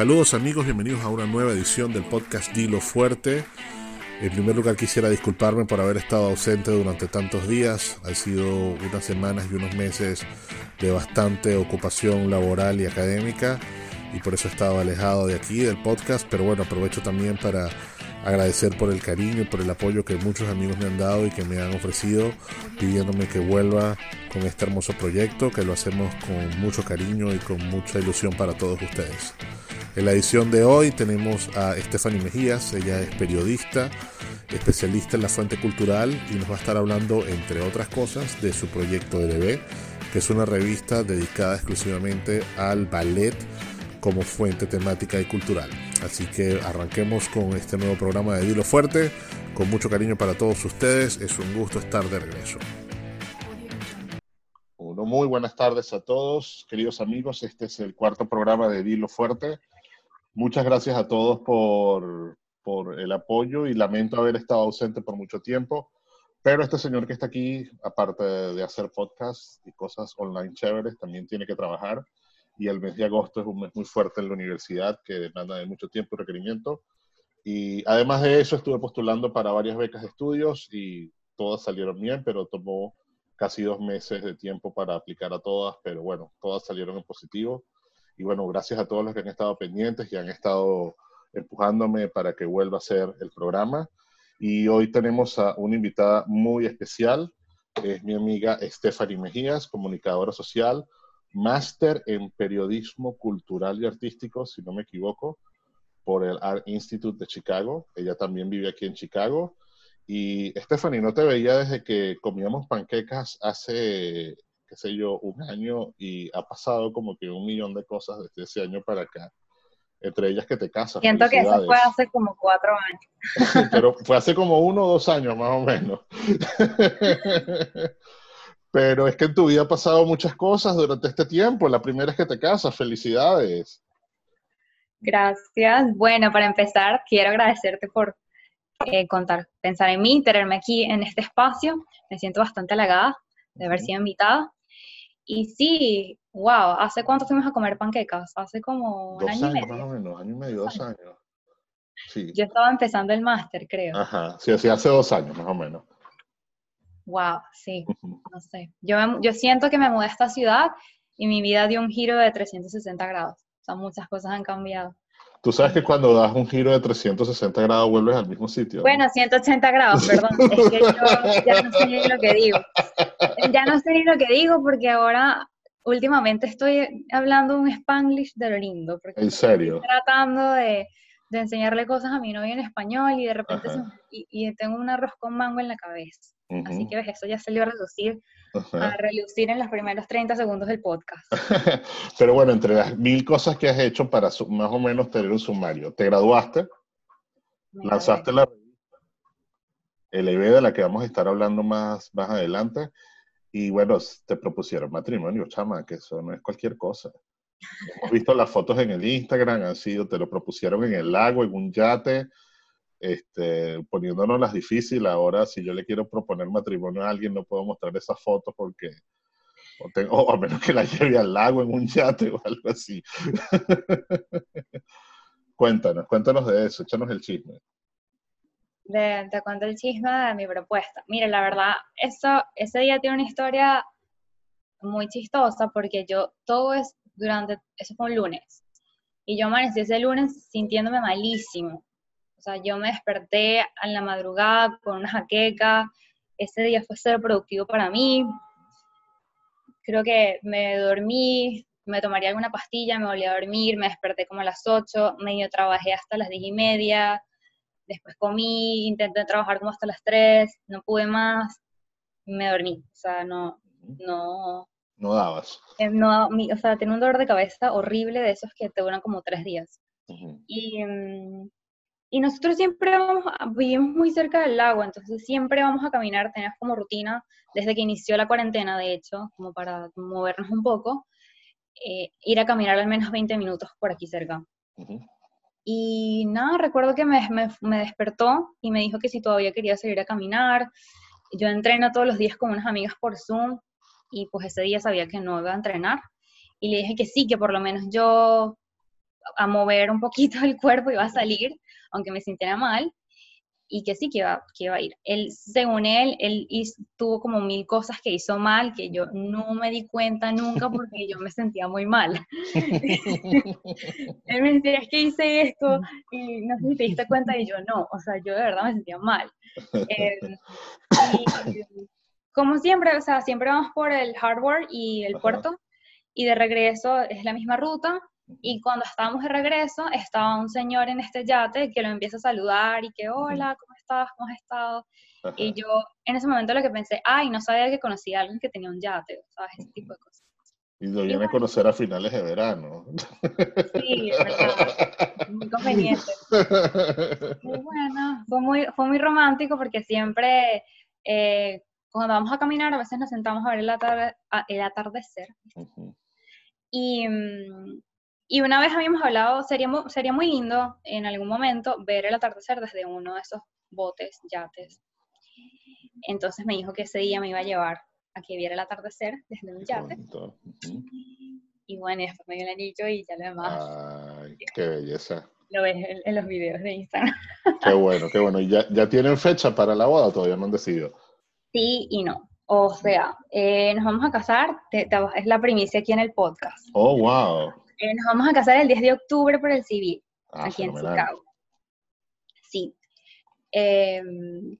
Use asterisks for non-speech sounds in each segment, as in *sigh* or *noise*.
Saludos amigos, bienvenidos a una nueva edición del podcast Dilo Fuerte. En primer lugar quisiera disculparme por haber estado ausente durante tantos días. Han sido unas semanas y unos meses de bastante ocupación laboral y académica y por eso he estado alejado de aquí del podcast, pero bueno, aprovecho también para agradecer por el cariño y por el apoyo que muchos amigos me han dado y que me han ofrecido pidiéndome que vuelva con este hermoso proyecto que lo hacemos con mucho cariño y con mucha ilusión para todos ustedes. En la edición de hoy tenemos a Stephanie Mejías, ella es periodista, especialista en la fuente cultural y nos va a estar hablando, entre otras cosas, de su proyecto LB, que es una revista dedicada exclusivamente al ballet como fuente temática y cultural. Así que arranquemos con este nuevo programa de Dilo Fuerte, con mucho cariño para todos ustedes, es un gusto estar de regreso. Bueno, muy buenas tardes a todos, queridos amigos, este es el cuarto programa de Dilo Fuerte. Muchas gracias a todos por, por el apoyo y lamento haber estado ausente por mucho tiempo. Pero este señor que está aquí, aparte de hacer podcasts y cosas online chéveres, también tiene que trabajar. Y el mes de agosto es un mes muy fuerte en la universidad que demanda de mucho tiempo y requerimiento. Y además de eso, estuve postulando para varias becas de estudios y todas salieron bien, pero tomó casi dos meses de tiempo para aplicar a todas. Pero bueno, todas salieron en positivo. Y bueno, gracias a todos los que han estado pendientes y han estado empujándome para que vuelva a ser el programa. Y hoy tenemos a una invitada muy especial, es mi amiga Stephanie Mejías, comunicadora social, máster en periodismo cultural y artístico, si no me equivoco, por el Art Institute de Chicago. Ella también vive aquí en Chicago. Y Stephanie, no te veía desde que comíamos panquecas hace qué sé yo, un año y ha pasado como que un millón de cosas desde ese año para acá. Entre ellas que te casas. Siento que eso fue hace como cuatro años. *laughs* Pero fue hace como uno o dos años más o menos. *laughs* Pero es que en tu vida ha pasado muchas cosas durante este tiempo. La primera es que te casas. Felicidades. Gracias. Bueno, para empezar, quiero agradecerte por eh, contar, pensar en mí, tenerme aquí en este espacio. Me siento bastante halagada de haber sido invitada. Y sí, wow, ¿hace cuánto fuimos a comer panquecas? Hace como un año años, y medio. más o menos, año y medio, dos años. Sí. Yo estaba empezando el máster, creo. Ajá, sí, sí, hace dos años más o menos. Wow, sí, no sé. Yo, yo siento que me mudé a esta ciudad y mi vida dio un giro de 360 grados. O sea, muchas cosas han cambiado. Tú sabes que cuando das un giro de 360 grados vuelves al mismo sitio. Bueno, 180 grados, perdón. Es que yo ya no sé lo que digo. Ya no sé ni lo que digo porque ahora últimamente estoy hablando un spanglish de lo lindo. Porque ¿En serio? Estoy tratando de, de, enseñarle cosas a mi novio en español y de repente y, y, tengo un arroz con mango en la cabeza. Así que ves, eso ya salió a reducir, a reducir en los primeros 30 segundos del podcast. *laughs* Pero bueno, entre las mil cosas que has hecho para más o menos tener un sumario, te graduaste, lanzaste la revista, el EB de la que vamos a estar hablando más, más adelante, y bueno, te propusieron matrimonio, chama, que eso no es cualquier cosa. Hemos visto las fotos en el Instagram, han sido, te lo propusieron en el lago, en un yate, este, poniéndonos las difíciles. Ahora, si yo le quiero proponer matrimonio a alguien, no puedo mostrar esa foto porque, o, tengo, a menos que la lleve al lago en un yate o algo así. *laughs* cuéntanos, cuéntanos de eso, échanos el chisme. De, te cuento el chisme de mi propuesta. Mire, la verdad, eso, ese día tiene una historia muy chistosa porque yo, todo es durante, eso fue un lunes, y yo amanecí ese lunes sintiéndome malísimo, o sea, yo me desperté a la madrugada con una jaqueca, ese día fue ser productivo para mí. Creo que me dormí, me tomaría alguna pastilla, me volví a dormir, me desperté como a las 8, medio trabajé hasta las 10 y media, después comí, intenté trabajar como hasta las 3, no pude más, me dormí. O sea, no, no... No dabas. Eh, no, o sea, tenía un dolor de cabeza horrible de esos que te duran como tres días. Y mm, y nosotros siempre vamos, vivimos muy cerca del lago, entonces siempre vamos a caminar, tenemos como rutina, desde que inició la cuarentena, de hecho, como para movernos un poco, eh, ir a caminar al menos 20 minutos por aquí cerca. Y nada, recuerdo que me, me, me, despertó y me dijo que si todavía quería salir a caminar. Yo entreno todos los días con unas amigas por Zoom y pues ese día sabía que no iba a entrenar. Y le dije que sí, que por lo menos yo a mover un poquito el cuerpo, iba a salir, aunque me sintiera mal, y que sí que iba, que iba a ir. Él, según él, él tuvo como mil cosas que hizo mal, que yo no me di cuenta nunca porque yo me sentía muy mal. *laughs* él me decía, es que hice esto, y no sé si te diste cuenta, y yo no, o sea, yo de verdad me sentía mal. *laughs* Em, y, como siempre, o sea, siempre vamos por el hardware y el puerto, y de regreso es la misma ruta, y cuando estábamos de regreso, estaba un señor en este yate que lo empieza a saludar y que, hola, ¿cómo estás? ¿Cómo has estado? Y yo en ese momento lo que pensé, ay, no sabía que conocía a alguien que tenía un yate, ¿sabes? Ese tipo de cosas. Y lo viene a conocer a finales de verano. Sí, es verdad. Muy conveniente. *laughs* Muy bueno, fue muy, fue muy romántico porque siempre eh, cuando vamos a caminar a veces nos sentamos a ver el, el atardecer. Y, mm, y una vez habíamos hablado, sería, sería muy lindo en algún momento ver el atardecer desde uno de esos botes, yates. Entonces me dijo que ese día me iba a llevar a que viera el atardecer desde un yate. Y bueno, y después me dio el anillo y ya lo demás. Ay, qué belleza. *laughs* Lo ves en, los videos de Instagram. *laughs* Qué bueno, qué bueno. ¿Y ya, ya tienen fecha para la boda? Todavía no han decidido. Sí y no. O sea, eh, nos vamos a casar, es la primicia aquí en el podcast. Oh, wow. Eh, nos vamos a casar el 10 de octubre por el civil, ah, aquí en Chicago. Sí. Em,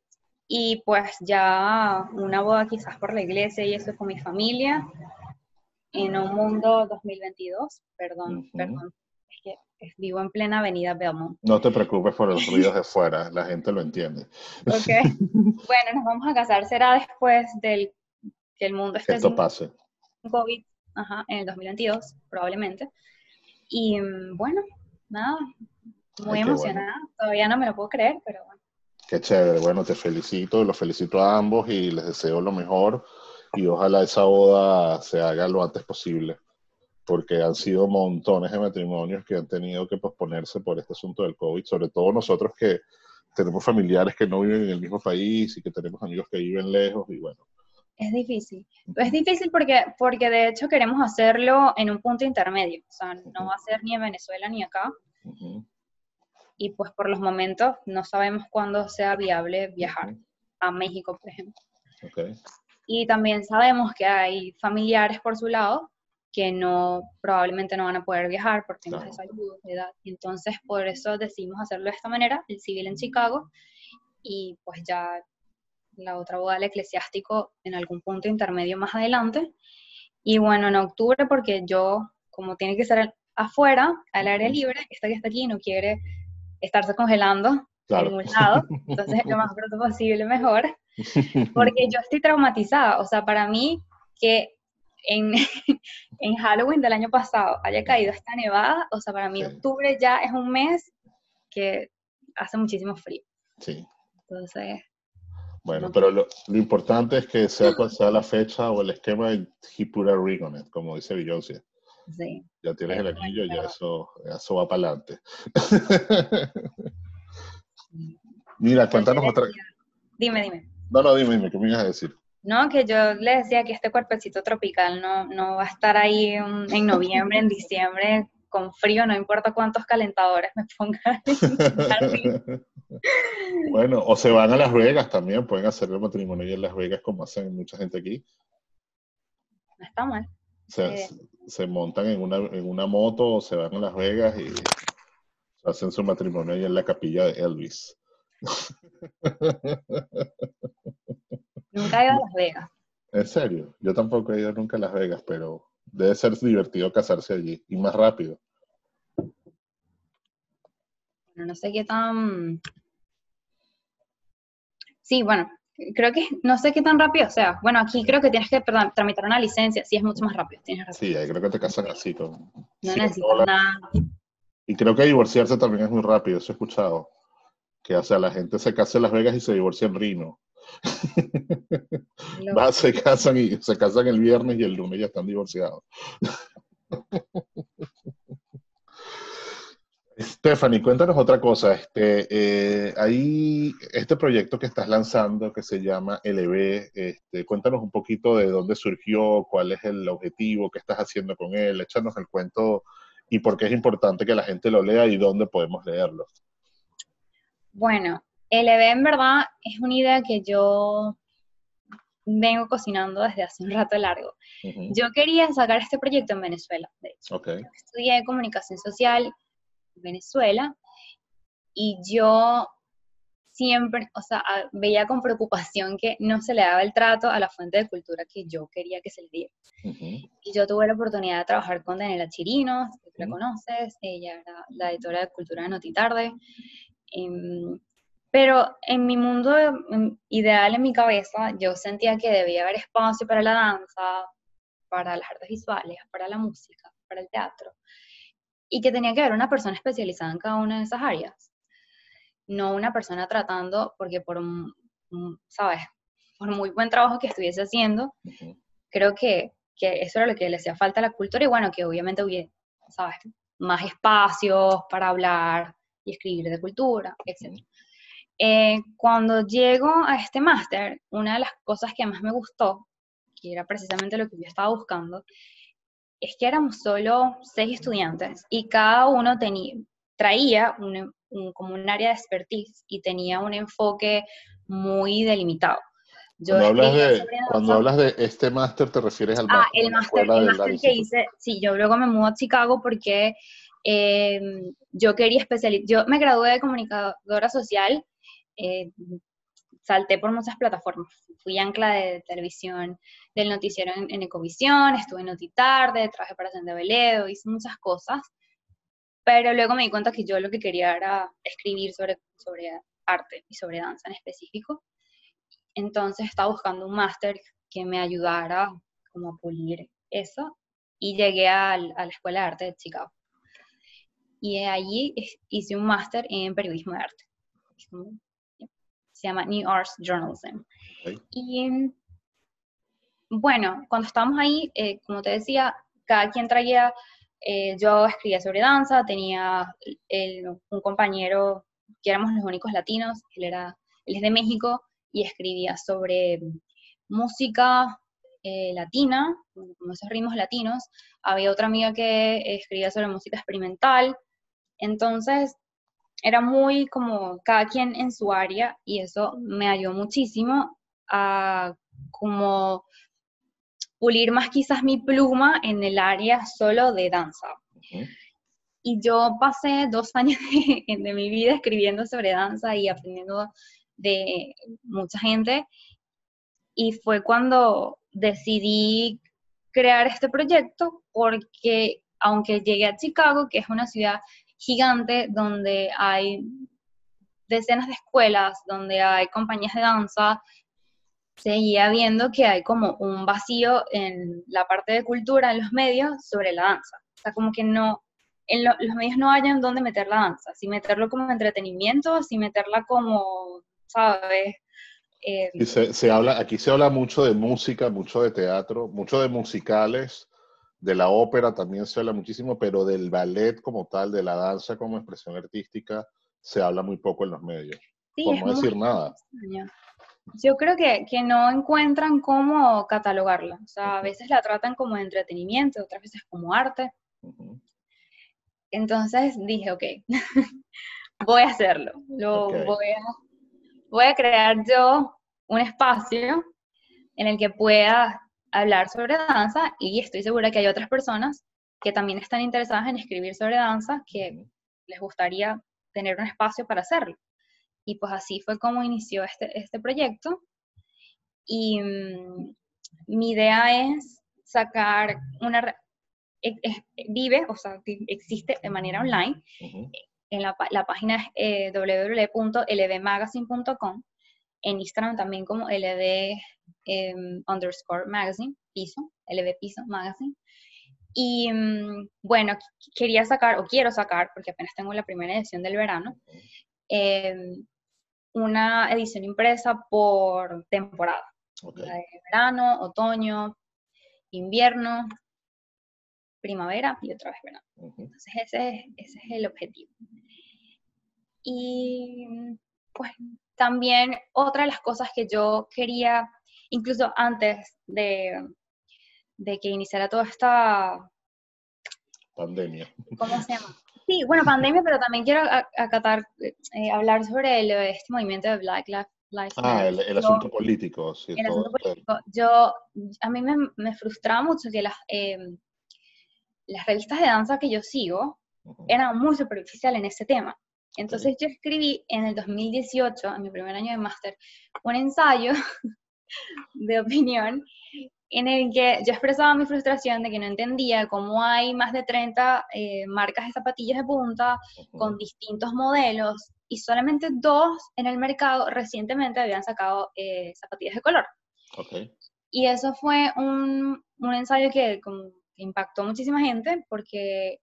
y pues ya una boda quizás por la iglesia y eso con mi familia en un mundo 2022, perdón, perdón, es que vivo en plena avenida Belmont. No te preocupes por los ruidos de *laughs* fuera, la gente lo entiende. Ok, *laughs* bueno, nos vamos a casar, será después del que el mundo esté Esto pase. COVID, ajá, en el 2022, probablemente. Y mm, bueno, nada, muy emocionada. Todavía no me lo puedo creer, pero bueno. Qué chévere. Bueno, te felicito, los felicito a ambos y les deseo lo mejor. Y ojalá esa boda se haga lo antes posible, porque han sido montones de matrimonios que han tenido que posponerse por este asunto del COVID, sobre todo nosotros que tenemos familiares que no viven en el mismo país y que tenemos amigos que viven lejos y bueno, es difícil. Es difícil porque, porque de hecho queremos hacerlo en un punto intermedio. O sea, no va a ser ni en Venezuela ni acá. Y pues por los momentos no sabemos cuándo sea viable viajar a México, por ejemplo. Y también sabemos que hay familiares por su lado que no probablemente no van a poder viajar por temas de salud, de edad. Entonces, por eso decidimos hacerlo de esta manera, el civil en Chicago, y pues ya la otra boda del eclesiástico en algún punto intermedio más adelante. Y bueno, en octubre, porque yo, como tiene que ser afuera, al aire libre, esta que está aquí no quiere estarse congelando en un lado, *laughs* entonces lo más pronto posible mejor, porque yo estoy traumatizada, o sea, para mí que en, *laughs* en Halloween del año pasado haya caído esta nevada, o sea, para mí octubre ya es un mes que hace muchísimo frío. Sí. Entonces, bueno, pero lo, importante es que sea cual sea la fecha o el esquema, he put a ring on it, como dice Beyoncé. Sí. Ya tienes el anillo, ya eso, eso va para adelante. Mira, cuéntanos otra. Dime, dime. No, no, dime, dime, ¿qué me ibas a decir? No, que yo le decía que este cuerpecito tropical no, no va a estar ahí en noviembre, en diciembre, con frío, no importa cuántos calentadores me pongan. *laughs* bueno, o se van a Las Vegas también, pueden hacer el matrimonio en Las Vegas como hacen mucha gente aquí. No está mal. Eh, se montan en una, en una moto o se van a Las Vegas y hacen su matrimonio ahí en la capilla de Elvis. Nunca he ido a *laughs* Las Vegas. En serio, yo tampoco he ido nunca a Las Vegas, pero Debe ser divertido casarse allí y más rápido. no sé qué tan... Sí, bueno, creo que no sé qué tan rápido o sea. Bueno, aquí creo que tienes que tramitar una licencia, sí es mucho más rápido. Tienes Sí, ahí creo que te casan así con... No necesitas nada. Y creo que divorciarse también es muy rápido, eso he escuchado. Que, o sea, la gente se casa en Las Vegas y se divorcia en Rino. Va, se casan y se casan el viernes y el lunes ya están divorciados. Stephanie, cuéntanos otra cosa. Este, eh, hay este proyecto que estás lanzando que se llama LB. Este, cuéntanos un poquito de dónde surgió, cuál es el objetivo, qué estás haciendo con él. Échanos el cuento y por qué es importante que la gente lo lea y dónde podemos leerlo. Bueno, el EB en verdad es una idea que yo vengo cocinando desde hace un rato largo. Yo quería sacar este proyecto en Venezuela, de hecho. Estudié comunicación social en Venezuela y yo siempre, o sea, veía con preocupación que no se le daba el trato a la fuente de cultura que yo quería que se le diera. Y yo tuve la oportunidad de trabajar con Daniela Chirinos, que tú la conoces, ella era la editora de Cultura de Notitarde. Em, pero en mi mundo ideal, en mi cabeza, yo sentía que debía haber espacio para la danza, para las artes visuales, para la música, para el teatro, y que tenía que haber una persona especializada en cada una de esas áreas, no una persona tratando, porque por, ¿sabes? Por muy buen trabajo que estuviese haciendo, creo que, que, eso era lo que le hacía falta a la cultura y bueno, que obviamente hubiera, ¿sabes? Más espacios para hablar y escribir de cultura, etc. Eh, cuando llego a este máster, una de las cosas que más me gustó, que era precisamente lo que yo estaba buscando, es que éramos solo seis estudiantes y cada uno tenía, traía un, como un área de expertise y tenía un enfoque muy delimitado. cuando, hablas de, cuando hablas de este máster, ¿te refieres al máster? Ah, el máster que hice, sí, yo luego me mudo a Chicago porque eh, yo quería especializar, yo me gradué de comunicadora social eh, salté por muchas plataformas. Fui ancla de televisión del noticiero en, Ecovisión, estuve en Notitarde, traje para Senda Veledo, hice muchas cosas, pero luego me di cuenta que yo lo que quería era escribir sobre, sobre arte y sobre danza en específico. Entonces estaba buscando un máster que me ayudara como a pulir eso y llegué a, la Escuela de Arte de Chicago. Y allí hice un máster en periodismo de arte se llama New Arts Journalism. Y bueno, cuando estábamos ahí, eh, como te decía, cada quien traía, eh, yo escribía sobre danza, tenía un compañero que éramos los únicos latinos, él, era, él es de México y escribía sobre música eh, latina, como esos ritmos latinos. Había otra amiga que escribía sobre música experimental. Entonces, era muy como cada quien en su área y eso me ayudó muchísimo a como pulir más quizás mi pluma en el área solo de danza. Y yo pasé dos *laughs* años de, mi vida escribiendo sobre danza y aprendiendo de mucha gente. Y fue cuando decidí crear este proyecto porque aunque llegué a Chicago, que es una ciudad gigante donde hay decenas de escuelas, donde hay compañías de danza, seguía viendo que hay como un vacío en la parte de cultura, en los medios, sobre la danza. O sea, como que no, en los medios no hayan dónde meter la danza, si meterlo como entretenimiento, si meterla como, ¿sabes? Eh, se, se, habla, aquí se habla mucho de música, mucho de teatro, mucho de musicales, de la ópera también se habla muchísimo, pero del ballet como tal, de la danza como expresión artística, se habla muy poco en los medios. por no decir nada. Yo creo que, no encuentran cómo catalogarla. O sea, a veces la tratan como entretenimiento, otras veces como arte. Entonces dije, ok, *laughs* voy a hacerlo. Lo voy, a, voy a crear yo un espacio en el que pueda hablar sobre danza y estoy segura que hay otras personas que también están interesadas en escribir sobre danza que les gustaría tener un espacio para hacerlo. Y pues así fue como inició este, este proyecto. Y mm, mi idea es sacar una... vive, o sea, existe de manera online. En la, la, página es eh, www.lbmagazine.com. En Instagram también como lb Em, underscore magazine, piso, LB piso magazine. Y mm, bueno, quería sacar, o quiero sacar, porque apenas tengo la primera edición del verano, em, una edición impresa por temporada. verano, otoño, invierno, primavera y otra vez verano. Entonces ese, ese es el objetivo. Y pues también otra de las cosas que yo quería incluso antes de, que iniciara toda esta, Pandemia. ¿Cómo se llama? Sí, bueno, pandemia, pero también quiero acatar, eh, hablar sobre este movimiento de Black Lives Ah, el, asunto político, sí. El asunto político. Yo, a mí me, me frustraba mucho que las, em, las revistas de danza que yo sigo eran muy superficiales en ese tema. Entonces yo escribí en el 2018, en mi primer año de máster, un ensayo *laughs* de opinión en el que yo expresaba mi frustración de que no entendía cómo hay más de 30 eh, marcas de zapatillas de punta con distintos modelos y solamente dos en el mercado recientemente habían sacado eh, zapatillas de color. Y eso fue un, un ensayo que, impactó muchísima gente porque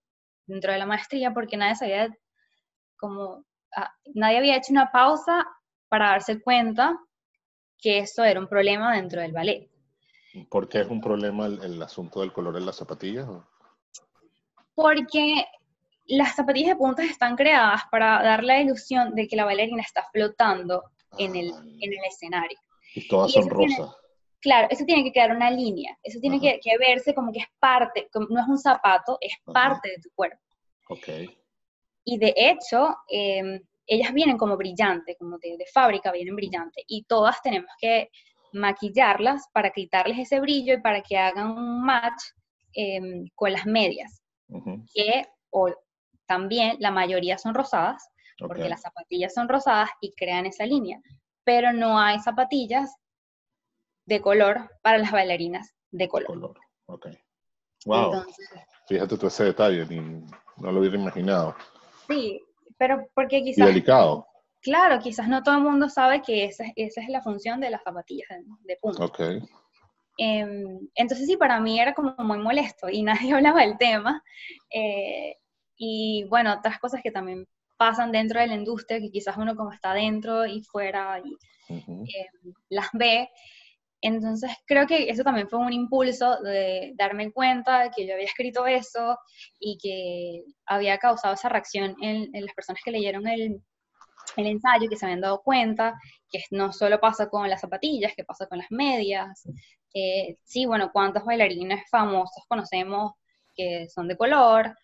dentro de la maestría, porque nadie sabía como, ah, nadie había hecho una pausa para darse cuenta que eso era un problema dentro del ballet. ¿Por qué es un problema el, asunto del color en las zapatillas? Porque las zapatillas de puntas están creadas para dar la ilusión de que la bailarina está flotando en, el, ah, en el escenario. Y todas son rosas. claro, eso tiene que quedar una línea, eso tiene que, verse como que es parte, no es un zapato, es parte de tu cuerpo. Ok. Y de hecho, em, ellas vienen como brillantes, como de, fábrica vienen brillantes, y todas tenemos que maquillarlas para quitarles ese brillo y para que hagan un match em, con las medias, que o, también la mayoría son rosadas, porque las zapatillas son rosadas y crean esa línea, pero no hay zapatillas de color para las bailarinas de color. color. Wow. Fíjate tú ese detalle, no lo hubiera imaginado. Sí, pero porque quizás... Y delicado. Claro, quizás no todo el mundo sabe que esa, esa es la función de las zapatillas de, punta. Ok. Em, entonces sí, para mí era como muy molesto y *laughs* nadie hablaba del tema. Eh, y bueno, otras cosas que también pasan dentro de la industria, que quizás uno como está dentro y fuera y em, las ve. Entonces creo que eso también fue un impulso de darme cuenta que yo había escrito eso y que había causado esa reacción en, las personas que leyeron el, ensayo, que se habían dado cuenta que no solo pasa con las zapatillas, que pasa con las medias. sí, bueno, cuántos bailarines famosos conocemos que son de color.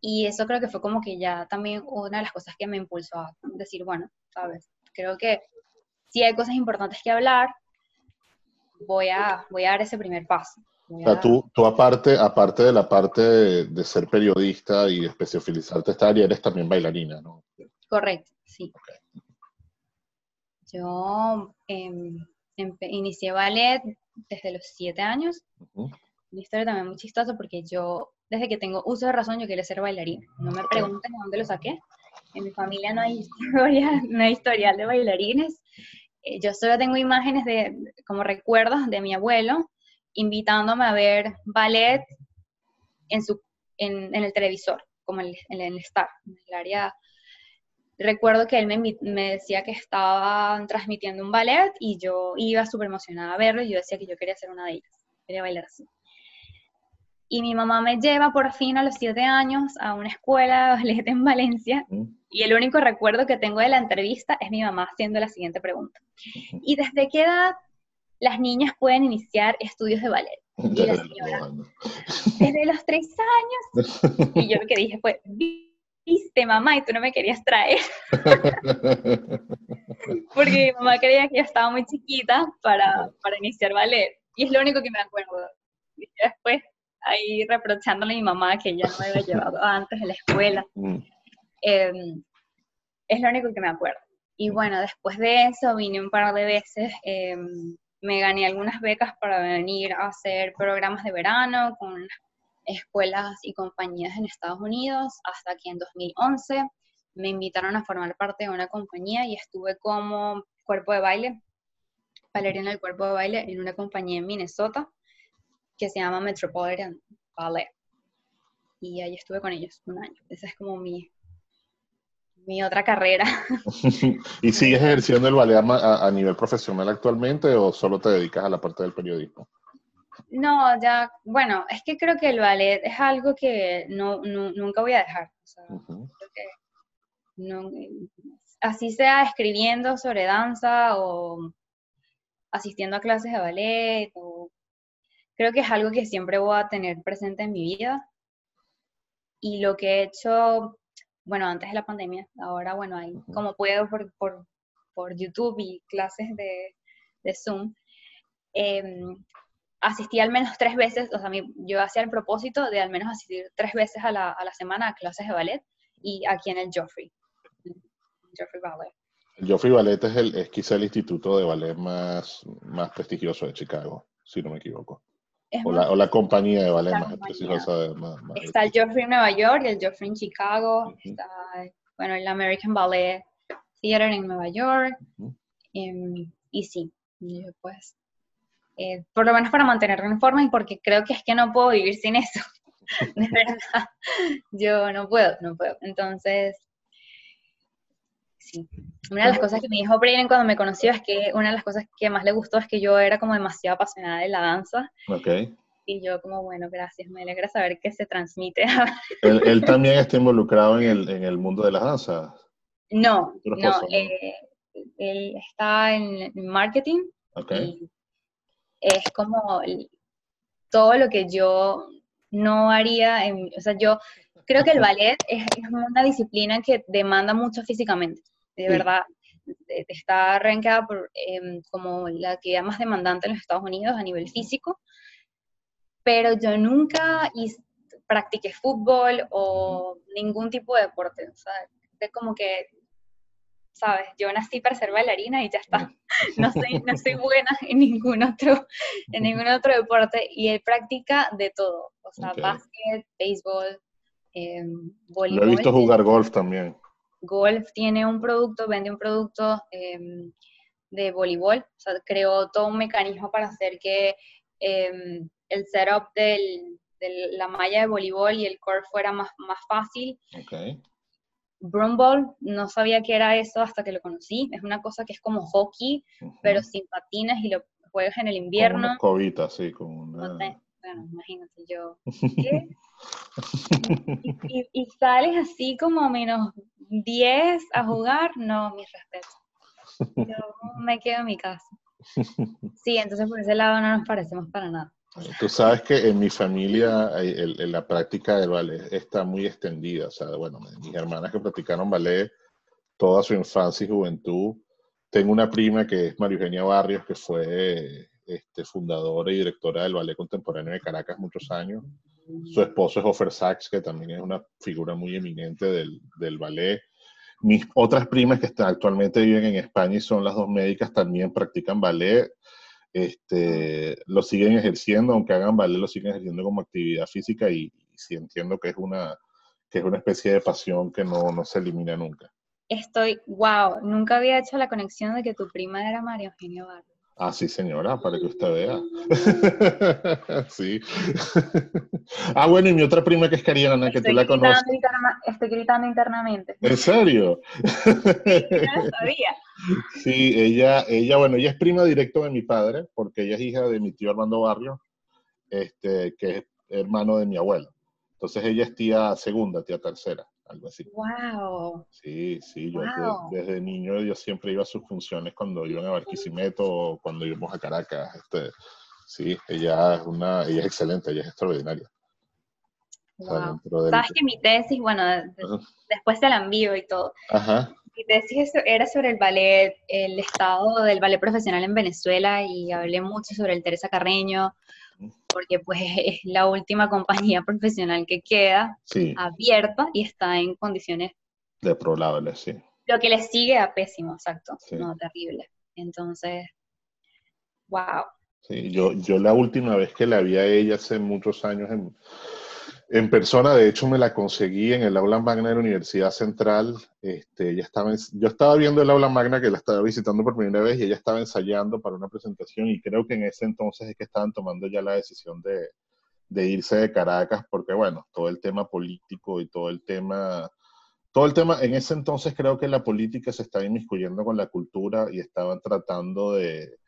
Y eso creo que fue como que ya también una de las cosas que me impulsó a decir, bueno, sabes, creo que sí hay cosas importantes que hablar, voy a, voy a dar ese primer paso. O sea, tú, tú aparte, aparte de la parte de, ser periodista y especializarte esta área, eres también bailarina, ¿no? Correcto, sí. Yo em, inicié ballet desde los siete años. Mi historia también muy chistosa porque yo, desde que tengo uso de razón, yo quería ser bailarina. No me pregunten de dónde lo saqué. En mi familia no hay *laughs* historia, no hay historial de bailarines. Eh, yo solo tengo imágenes de, como recuerdos de mi abuelo invitándome a ver ballet en, su, en, el televisor, como en, el Star, en el área. Recuerdo que él me, me decía que estaban transmitiendo un ballet y yo iba súper emocionada a verlo y yo decía que yo quería ser una de ellas, quería bailar así. Y mi mamá me lleva por fin a los siete años a una escuela de ballet en Valencia. Mm. Y el único recuerdo que tengo de la entrevista es mi mamá haciendo la siguiente pregunta. ¿Y desde qué edad las niñas pueden iniciar estudios de ballet? *laughs* Y la señora, desde los tres años. Y yo lo que dije fue, viste mamá y tú no me querías traer. *laughs* Porque mi mamá creía que yo estaba muy chiquita para, para iniciar ballet. Y es lo único que me acuerdo. Y después ahí reprochándole a mi mamá que ella no me había llevado *laughs* antes a la escuela. Mm. Em, es lo único que me acuerdo. Y bueno, después de eso vine un par de veces, em, me gané algunas becas para venir a hacer programas de verano con escuelas y compañías en Estados Unidos, hasta que en 2011 me invitaron a formar parte de una compañía y estuve como cuerpo de baile, bailarina del cuerpo de baile en una compañía en Minnesota que se llama Metropolitan Ballet. Y ahí estuve con ellos un año. Esa es como mi, mi otra carrera. *laughs* ¿Y sigues ejerciendo el ballet a, nivel profesional actualmente o solo te dedicas a la parte del periodismo? No, ya, bueno, es que creo que el ballet es algo que no, nunca voy a dejar. así sea escribiendo sobre danza o asistiendo a clases de ballet o creo que es algo que siempre voy a tener presente en mi vida. y lo que he hecho, bueno, antes de la pandemia, ahora, bueno, ahí como puedo por, por, por, YouTube y clases de, de Zoom, em, asistí al menos tres veces, o sea, yo hacía el propósito de al menos asistir tres veces a la, a la semana a clases de ballet y aquí en el Joffrey, Joffrey Ballet. Joffrey Ballet es, el, es quizá el instituto de ballet más, más prestigioso de Chicago, si no me equivoco. O la, o la, compañía de más, está el Joffrey en Nueva York, el Joffrey en Chicago, está, bueno, el American Ballet Theater en Nueva York, em, y sí, pues eh, por lo menos para mantenerme en forma y porque creo que es que no puedo vivir sin eso. *laughs* de verdad, yo no puedo, no puedo. Entonces, sí. Una de las cosas que me dijo Braden cuando me conoció es que una de las cosas que más le gustó es que yo era como demasiado apasionada de la danza. Ok. Y yo como, bueno, gracias, me alegra saber que se transmite. *laughs* ¿Él, también está involucrado en el, en el mundo de las danzas? No, no, eh, él está en marketing. Okay es como todo lo que yo no haría, o sea, yo creo que el *laughs* ballet es, una disciplina que demanda mucho físicamente, de verdad. Está arrancada por, em, como la actividad más demandante en los Estados Unidos a nivel físico, pero yo nunca practiqué fútbol o ningún tipo de deporte. O sea, es como que ¿sabes? Yo nací para ser bailarina y ya está. *laughs* No soy, no soy *laughs* buena en ningún otro, en ningún otro deporte. Y él practica de todo, o sea, básquet, béisbol, eh, voleibol. Lo he visto jugar golf también. Golf tiene un producto, vende un producto em, de voleibol, o sea, creó todo un mecanismo para hacer que em, el setup del, de la malla de voleibol y el core fuera más, más fácil. Okay. Brumball, no sabía que era eso hasta que lo conocí. Es una cosa que es como hockey, pero sin patines y lo juegas en el invierno. Una sí, una... bueno, imagínate yo. *laughs* y, y, sales así como menos 10 a jugar, no, mi respeto. Yo me quedo en mi casa. Sí, entonces por ese lado no nos parecemos para nada. Tú sabes que en mi familia la práctica del ballet está muy extendida. O sea, bueno, mis hermanas que practicaron ballet toda su infancia y juventud. Tengo una prima que es María Eugenia Barrios, que fue este, fundadora y directora del Ballet Contemporáneo de Caracas muchos años. Su esposo es Offer Sachs, que también es una figura muy eminente del, del ballet. Mis otras primas que están, actualmente viven en España y son las dos médicas, también practican ballet este, lo siguen ejerciendo, aunque hagan ballet, lo siguen ejerciendo como actividad física y, sí entiendo que es una, que es una especie de pasión que no, no se elimina nunca. Estoy, wow, nunca había hecho la conexión de que tu prima era María Eugenia Barrio. Ah, sí, señora, para que usted vea. *laughs* sí. *laughs* ah, bueno, y mi otra prima que es Cariana, que tú la conoces. estoy gritando internamente. ¿En serio? sí, *laughs* no sabía. Sí, ella, ella, bueno, ella es prima directo de mi padre, porque ella es hija de mi tío Armando Barrio, este, que es hermano de mi abuelo. Entonces ella es tía segunda, tía tercera algo así. Wow. Sí, sí, yo desde, niño yo siempre iba a sus funciones cuando iban a Barquisimeto o cuando íbamos a Caracas. Este, sí, ella es una, ella es excelente, ella es extraordinaria. Sabes que mi tesis, bueno, después se la envío y todo. Ajá. Mi tesis era sobre el ballet, el estado del ballet profesional en Venezuela y hablé mucho sobre el Teresa Carreño, porque pues *laughs* es la última compañía profesional que queda abierta y está en condiciones deplorables, sí. Lo que le sigue a pésimo, exacto, no, terrible. Entonces, wow. Sí, yo, yo la última vez que la vi a ella hace muchos años en, en persona, de hecho, me la conseguí en el aula magna de la Universidad Central. Este, ella estaba, yo estaba viendo el aula magna que la estaba visitando por primera vez y ella estaba ensayando para una presentación y creo que en ese entonces es que estaban tomando ya la decisión de, de irse de Caracas porque, bueno, todo el tema político y todo el tema, todo el tema, en ese entonces creo que la política se estaba inmiscuyendo con la cultura y estaban tratando de,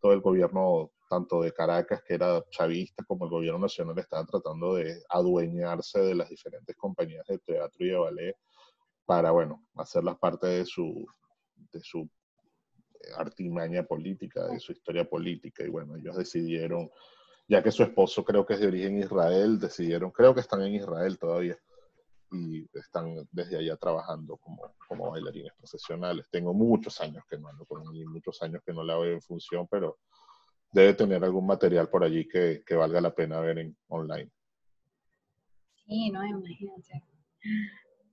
todo el gobierno tanto de Caracas, que era chavista, como el gobierno nacional, estaban tratando de adueñarse de las diferentes compañías de teatro y de ballet para, bueno, hacerlas parte de su, de su artimaña política, de su historia política. Y bueno, ellos decidieron, ya que su esposo creo que es de origen Israel, decidieron, creo que están en Israel todavía, y están desde allá trabajando como, como bailarines profesionales. Tengo muchos años que no ando con ella, muchos años que no la veo en función, pero debe tener algún material por allí que, que valga la pena ver en online. Sí, no, imagínate.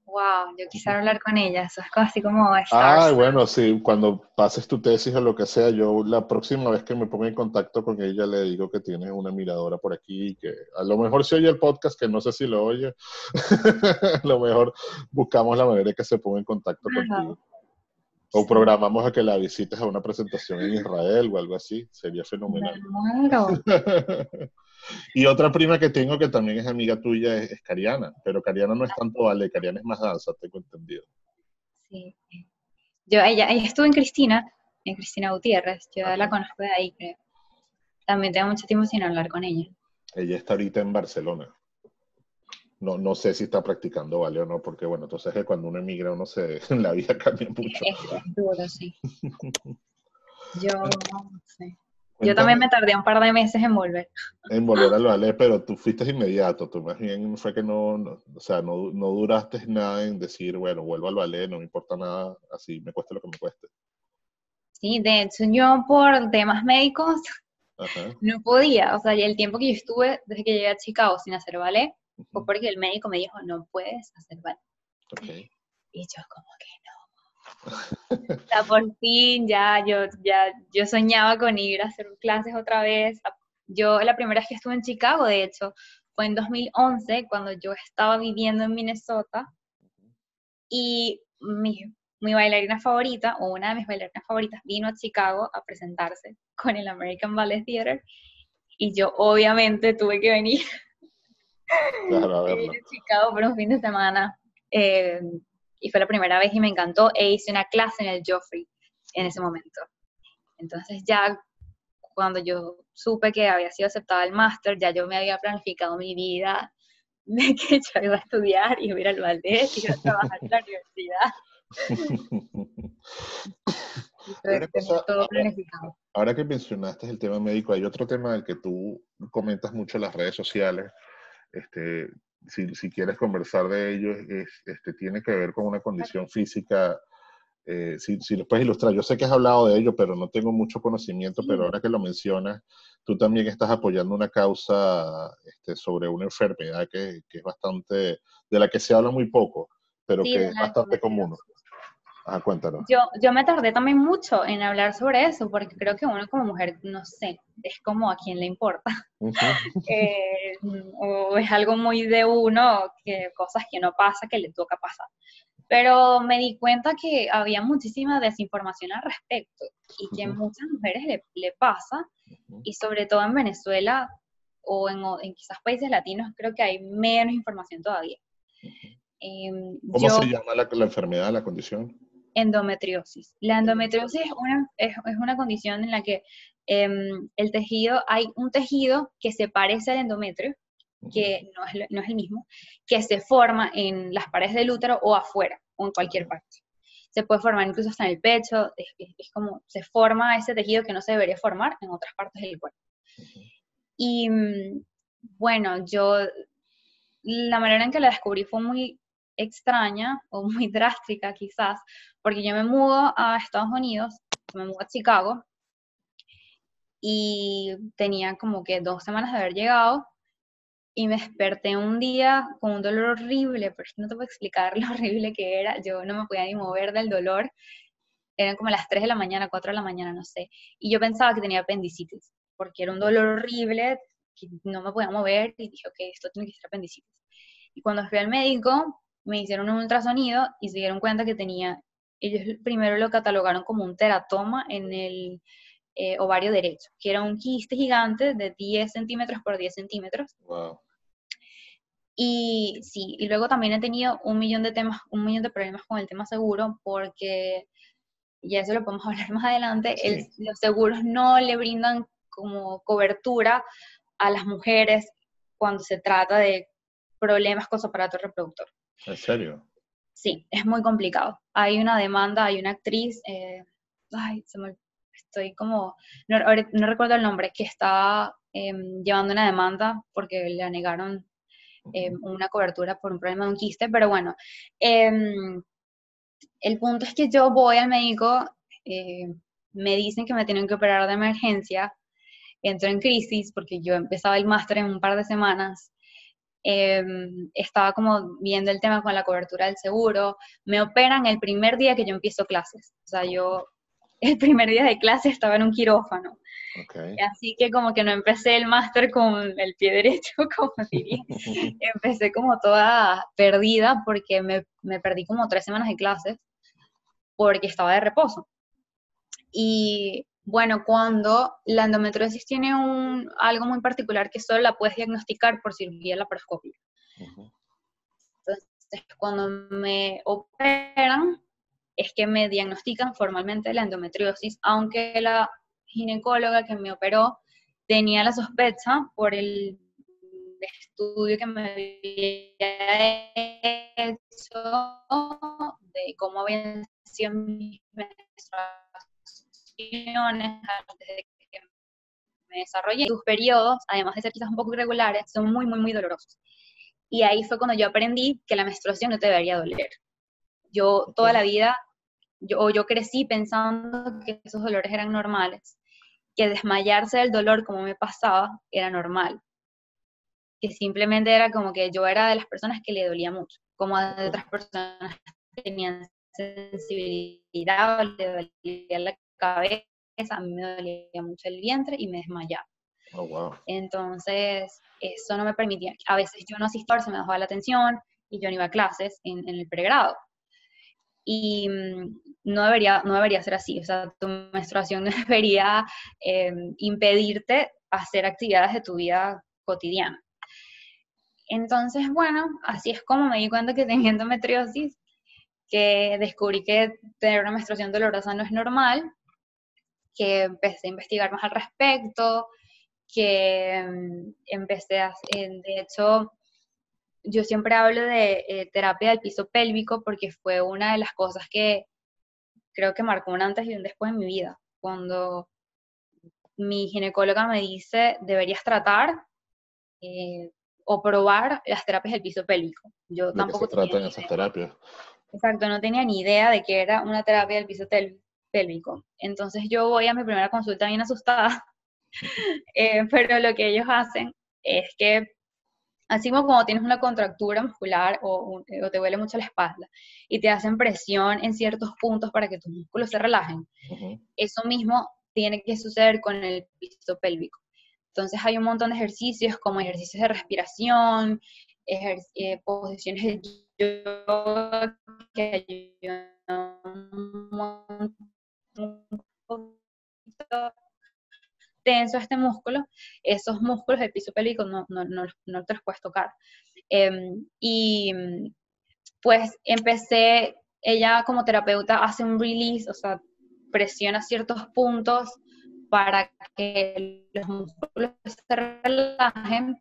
Wow, yo quisiera hablar con ella, eso es así como... Ah, bueno, sí, cuando pases tu tesis o lo que sea, yo la próxima vez que me ponga en contacto con ella le digo que tienes una miradora por aquí, que a lo mejor si oye el podcast, que no sé si lo oye, *laughs* a lo mejor buscamos la manera de que se ponga en contacto contigo. O programamos a que la visites a una presentación en Israel o algo así, sería fenomenal. *laughs* Y otra prima que tengo que también es amiga tuya es, Cariana, pero Cariana no es tanto ballet, Cariana es más danza, tengo entendido. Sí. Yo, ella, ella estuvo en Cristina, en Cristina Gutiérrez, yo la conozco de ahí, creo. También tengo mucho tiempo sin hablar con ella. Ella está ahorita en Barcelona. No, no sé si está practicando ballet o no, porque bueno, entonces que cuando uno emigra, uno se, *laughs* la vida cambia mucho. Es, duro, sí. *laughs* Yo, no sé. Yo también me tardé un par de meses en volver. En volver al ballet, pero tú fuiste inmediato. Tú más bien fue que no, o sea, no, no, duraste nada en decir, bueno, vuelvo al ballet, no me importa nada, así me cueste lo que me cueste. Sí, de hecho yo por temas médicos no podía. O sea, el tiempo que yo estuve desde que llegué a Chicago sin hacer ballet fue porque el médico me dijo, no puedes hacer ballet. Okay. Y yo como que o sea, por fin ya yo, ya yo soñaba con ir a hacer clases otra vez. Yo la primera vez que estuve en Chicago, de hecho, fue en 2011, cuando yo estaba viviendo en Minnesota. Y mi, mi bailarina favorita, o una de mis bailarinas favoritas, vino a Chicago a presentarse con el American Ballet Theater. Y yo obviamente tuve que venir claro, a, *laughs* a Chicago por un fin de semana. Eh, y fue la primera vez y me encantó e hice una clase en el Joffrey en ese momento. Entonces ya cuando yo supe que había sido aceptada el máster, ya yo me había planificado mi vida *laughs* de que yo iba a estudiar, y iba a ir al ballet, iba a trabajar en la universidad. todo planificado. Ahora que mencionaste el tema médico, hay otro tema del que tú comentas mucho en las redes sociales, este, si, quieres conversar de ello, este, tiene que ver con una condición física. Eh, si, si lo puedes ilustrar, yo sé que has hablado de ello, pero no tengo mucho conocimiento, pero ahora que lo mencionas, tú también estás apoyando una causa este, sobre una enfermedad que, que, es bastante, de la que se habla muy poco, pero que es bastante común. Ah, cuéntanos. Yo, yo me tardé también mucho en hablar sobre eso, porque creo que uno como mujer, no sé, es como a quién le importa. *laughs* Eh, o es algo muy de uno, que cosas que no pasa, que le toca pasar. Pero me di cuenta que había muchísima desinformación al respecto y que a muchas mujeres le, le pasa, y sobre todo en Venezuela o en, en, quizás países latinos, creo que hay menos información todavía. Em, ¿Cómo se llama la, la enfermedad, la condición? Endometriosis. La endometriosis es una, es, una condición en la que em, el tejido, hay un tejido que se parece al endometrio, que no es, no es, el mismo, que se forma en las paredes del útero o afuera, o en cualquier parte. Se puede formar incluso hasta en el pecho, es, es como se forma ese tejido que no se debería formar en otras partes del cuerpo. Y mm, bueno, yo, la manera en que la descubrí fue muy extraña o *laughs* muy drástica quizás, porque yo me mudo a Estados Unidos, me mudo a Chicago y tenía como que dos semanas de haber llegado y me desperté un día con un dolor horrible, pero no te puedo explicar *laughs* lo horrible que era, yo no me podía ni mover del dolor, eran como las 3 de la mañana, 4 de la mañana, no sé, y yo pensaba que tenía apendicitis, porque era un dolor horrible, que no me podía mover y dije, ok, esto tiene que ser apendicitis. Y cuando fui al médico, me hicieron un ultrasonido y se dieron cuenta que tenía, ellos primero lo catalogaron como un teratoma en el eh, ovario derecho, que era un quiste gigante de 10 centímetros por 10 centímetros. Wow. Y sí, y luego también he tenido un millón de temas, un millón de problemas con el tema seguro, porque ya eso lo podemos *laughs* hablar más adelante, los seguros no le brindan como cobertura a las mujeres cuando se trata de problemas con su aparato reproductor. ¿En serio? Sí, es muy complicado. Hay una demanda, hay una actriz, eh, ay, se me, estoy como, no, no, recuerdo el nombre, que está em, llevando una demanda porque le negaron eh, una cobertura por un problema de un quiste, pero bueno, em, el punto es que yo voy al médico, eh, me dicen que me tienen que operar de emergencia, entro en crisis porque yo empezaba el máster en un par de semanas, em, estaba como viendo el tema con la cobertura del seguro, me operan el primer día que yo empiezo clases, o sea, yo *laughs* el primer día de clase estaba en un quirófano. Así que como que no empecé el máster con el pie derecho, *laughs* como diría. *laughs* empecé como toda perdida porque me, me, perdí como tres semanas de clases porque estaba de reposo. Y bueno, cuando la endometriosis tiene un, algo muy particular que solo la puedes diagnosticar por cirugía laparoscópica. Entonces, cuando me operan, es que me diagnostican formalmente la endometriosis, aunque la ginecóloga que me operó tenía la sospecha por el estudio que me había hecho de cómo habían sido mis menstruaciones antes de que me desarrollé. Sus periodos, además de ser quizás un poco irregulares, son muy, muy, muy dolorosos. Y ahí fue cuando yo aprendí que la menstruación no te debería doler. Yo toda la vida, yo, yo crecí pensando que esos dolores eran normales que desmayarse del dolor como me pasaba era normal. Que simplemente era como que yo era de las personas que le dolía mucho, como de otras personas que tenían sensibilidad, le dolía la cabeza, a mí me dolía mucho el vientre y me desmayaba. Oh, wow. Entonces, eso no me permitía. A veces yo no asistía, se me bajaba la atención y yo no iba a clases en, en el pregrado y mm, no debería, no debería ser así, o sea, tu menstruación *laughs* debería em, impedirte hacer actividades de tu vida cotidiana. Entonces, bueno, así es como me di cuenta que tenía endometriosis, que descubrí que tener una menstruación dolorosa no es normal, que empecé a investigar más al respecto, que em, empecé a, de hecho, yo siempre hablo de eh, terapia del piso pélvico porque fue una de las cosas que creo que marcó un antes y un después en mi vida. Cuando mi ginecóloga me dice, deberías tratar eh, o probar las terapias del piso pélvico. Yo tampoco... se tratan esas terapias? Exacto, no tenía ni idea de que era una terapia del piso pélvico. Entonces yo voy a mi primera consulta bien asustada, *laughs* eh, pero lo que ellos hacen es que Así como cuando tienes una contractura muscular o, te duele mucho la espalda y te hacen presión en ciertos puntos para que tus músculos se relajen, eso mismo tiene que suceder con el piso pélvico. Entonces hay un montón de ejercicios como ejercicios de respiración, eh, posiciones de yoga que ayudan un poquito tenso este músculo, esos músculos del piso pélvico no, no, no, te los puedes tocar. Em, y pues empecé, ella como terapeuta hace un release, o sea, presiona ciertos puntos para que los músculos se relajen.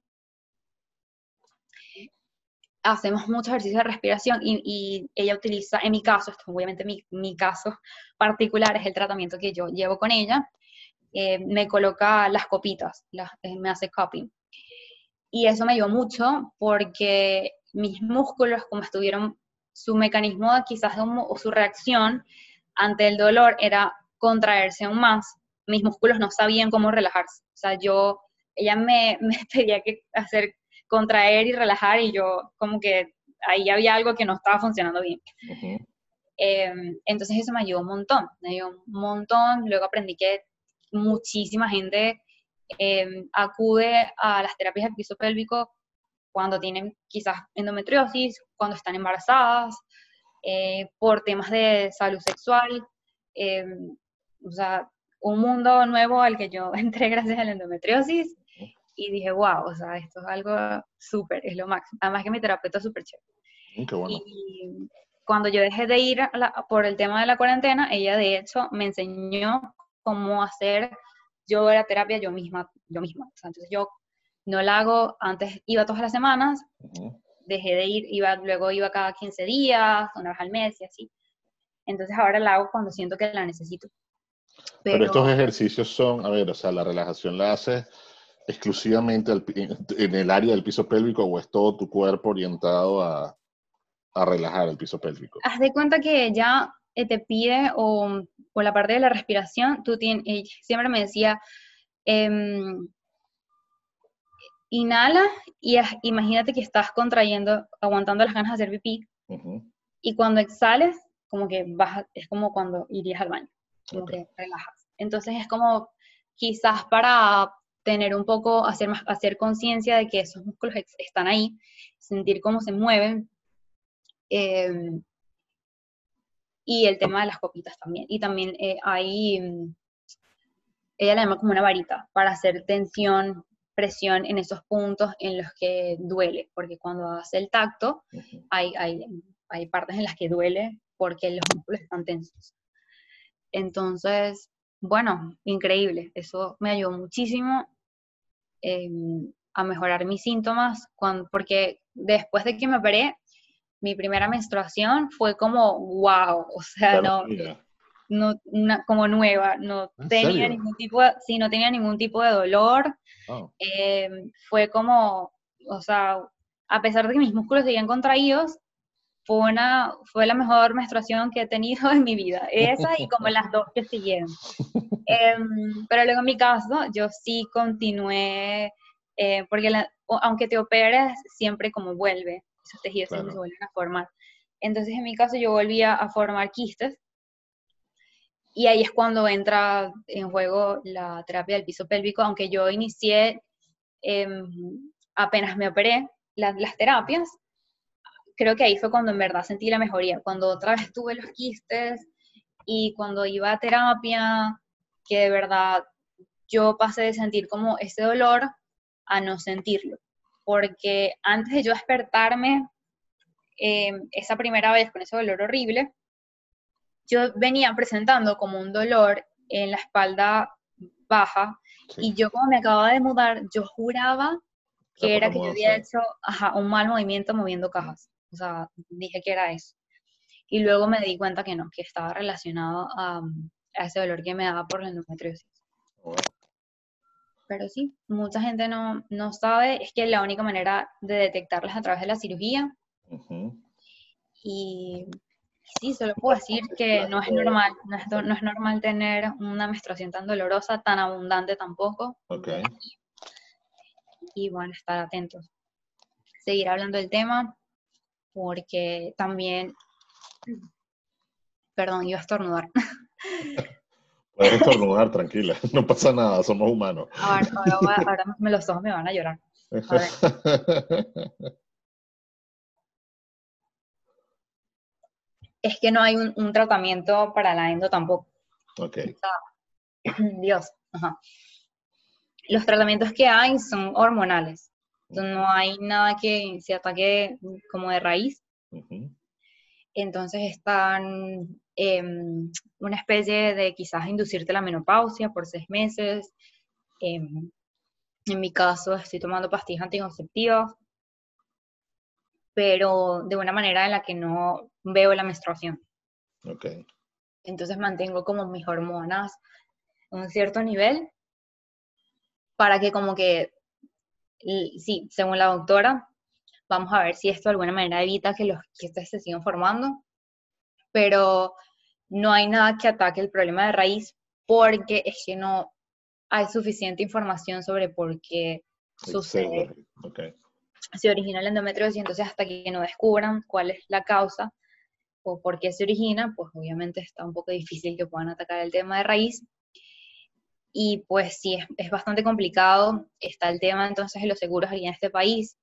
Hacemos muchos ejercicios de respiración y, ella utiliza, en mi caso, esto obviamente mi, caso particular es el tratamiento que yo llevo con ella, eh, me coloca las copitas, eh, me hace cupping. Y eso me ayudó mucho porque mis músculos, como estuvieron, su mecanismo quizás o su reacción ante el dolor era contraerse aún más. Mis músculos no sabían cómo relajarse. O sea, yo, ella me, *laughs* me pedía que hacer contraer y relajar y yo como que ahí había algo que no estaba funcionando bien. Em, entonces eso me ayudó un montón, me ayudó un montón. Luego aprendí que muchísima gente em, acude a las terapias de piso pélvico cuando tienen quizás endometriosis, cuando están embarazadas, eh, por temas de salud sexual, em, o sea, un mundo nuevo al que yo *laughs* entré gracias a la endometriosis y dije, wow, o sea, esto es algo súper, es lo máximo. Además que mi terapeuta es súper chévere. Mm, y cuando yo dejé de ir por el tema de la cuarentena, ella de hecho me enseñó cómo hacer yo la terapia yo misma, yo misma. entonces yo no la hago, antes iba todas las semanas, dejé de ir, iba, luego iba cada 15 días, una vez al mes y así. Entonces ahora la hago cuando siento que la necesito. Pero, estos ejercicios son, a ver, o sea, la relajación la haces exclusivamente en el área del piso pélvico o es todo tu cuerpo orientado a, relajar el piso pélvico? Haz de cuenta que ya eh, te pide o, la parte de la respiración, tú tienes, siempre me decía, em, inhala y imagínate que estás contrayendo, aguantando las ganas de hacer pipí. Y cuando exhales, como que baja, es como cuando irías al baño, como que relajas. Entonces es como quizás para tener un poco, hacer más, hacer conciencia de que esos músculos están ahí, sentir cómo se mueven. Em, y el tema de las copitas también. Y también eh, hay, mm, ella la llama como una varita para hacer tensión, presión en esos puntos en los que duele, porque cuando hace el tacto hay, hay, hay partes en las que duele porque los músculos están tensos. Entonces, bueno, increíble. Eso me ayudó muchísimo em, a mejorar mis síntomas, porque después de que me operé, mi primera menstruación fue como, wow, o sea, no, no como nueva, no tenía ningún tipo de, sí, no tenía ningún tipo de dolor. Oh. Em, fue como, o sea, a pesar de que mis músculos seguían contraídos, fue, una, fue la mejor menstruación que he tenido *laughs* en mi vida. Esa y como las dos que siguieron. *laughs* Em, pero luego en mi caso, yo sí continué, eh, porque aunque te operes, siempre como vuelve, esos tejidos se vuelven a formar. Entonces en mi caso yo volvía a formar quistes y ahí es cuando entra en juego la terapia del piso pélvico, aunque yo inicié em, apenas me operé las terapias, creo que ahí fue cuando en verdad sentí la mejoría, cuando otra vez tuve los quistes y cuando iba a terapia, que de verdad yo pasé de sentir como ese dolor a no sentirlo. Porque antes de yo despertarme em, esa primera vez con ese dolor horrible, yo venía presentando como un dolor en la espalda baja y yo como me acababa de mudar, yo juraba que era que yo había hecho un mal movimiento moviendo cajas. O sea, dije que era eso. Y luego me di cuenta que no, que estaba relacionado a, ese dolor que me daba por la endometriosis. Pero sí, mucha gente no, no, sabe, es que la única manera de detectarlas es a través de la cirugía. Y sí, solo puedo decir que no es normal, no es, no es, normal tener una menstruación tan dolorosa, tan abundante tampoco. Okay. Y bueno, estar atentos. Seguir hablando del tema porque también, perdón, iba a estornudar. *laughs* *laughs* Puedes estornudar, tranquila, *laughs* no pasa nada, somos humanos. Ahora, ahora, los ojos me van a llorar. *laughs* es que no hay un, tratamiento para la endo tampoco. Ok. *clears throat* Dios. Los tratamientos que hay son hormonales no hay nada que se ataque como de raíz. Entonces están em, una especie de quizás inducirte la menopausia por seis meses. Em, en mi caso estoy tomando pastillas anticonceptivas, pero de una manera en la que no veo la menstruación. Okay. Entonces mantengo como mis hormonas a un cierto nivel para que como que sí, según la doctora, vamos a ver si esto de alguna manera evita que los quistes se sigan formando, pero no hay nada que ataque el problema de raíz porque es que no hay suficiente información sobre por qué sucede. Se origina el endometriosis, entonces hasta que no descubran cuál es la causa o por qué se origina, pues obviamente está un poco difícil que puedan atacar el tema de raíz. Y pues sí, es, bastante complicado. Está el tema entonces de los seguros aquí en este país,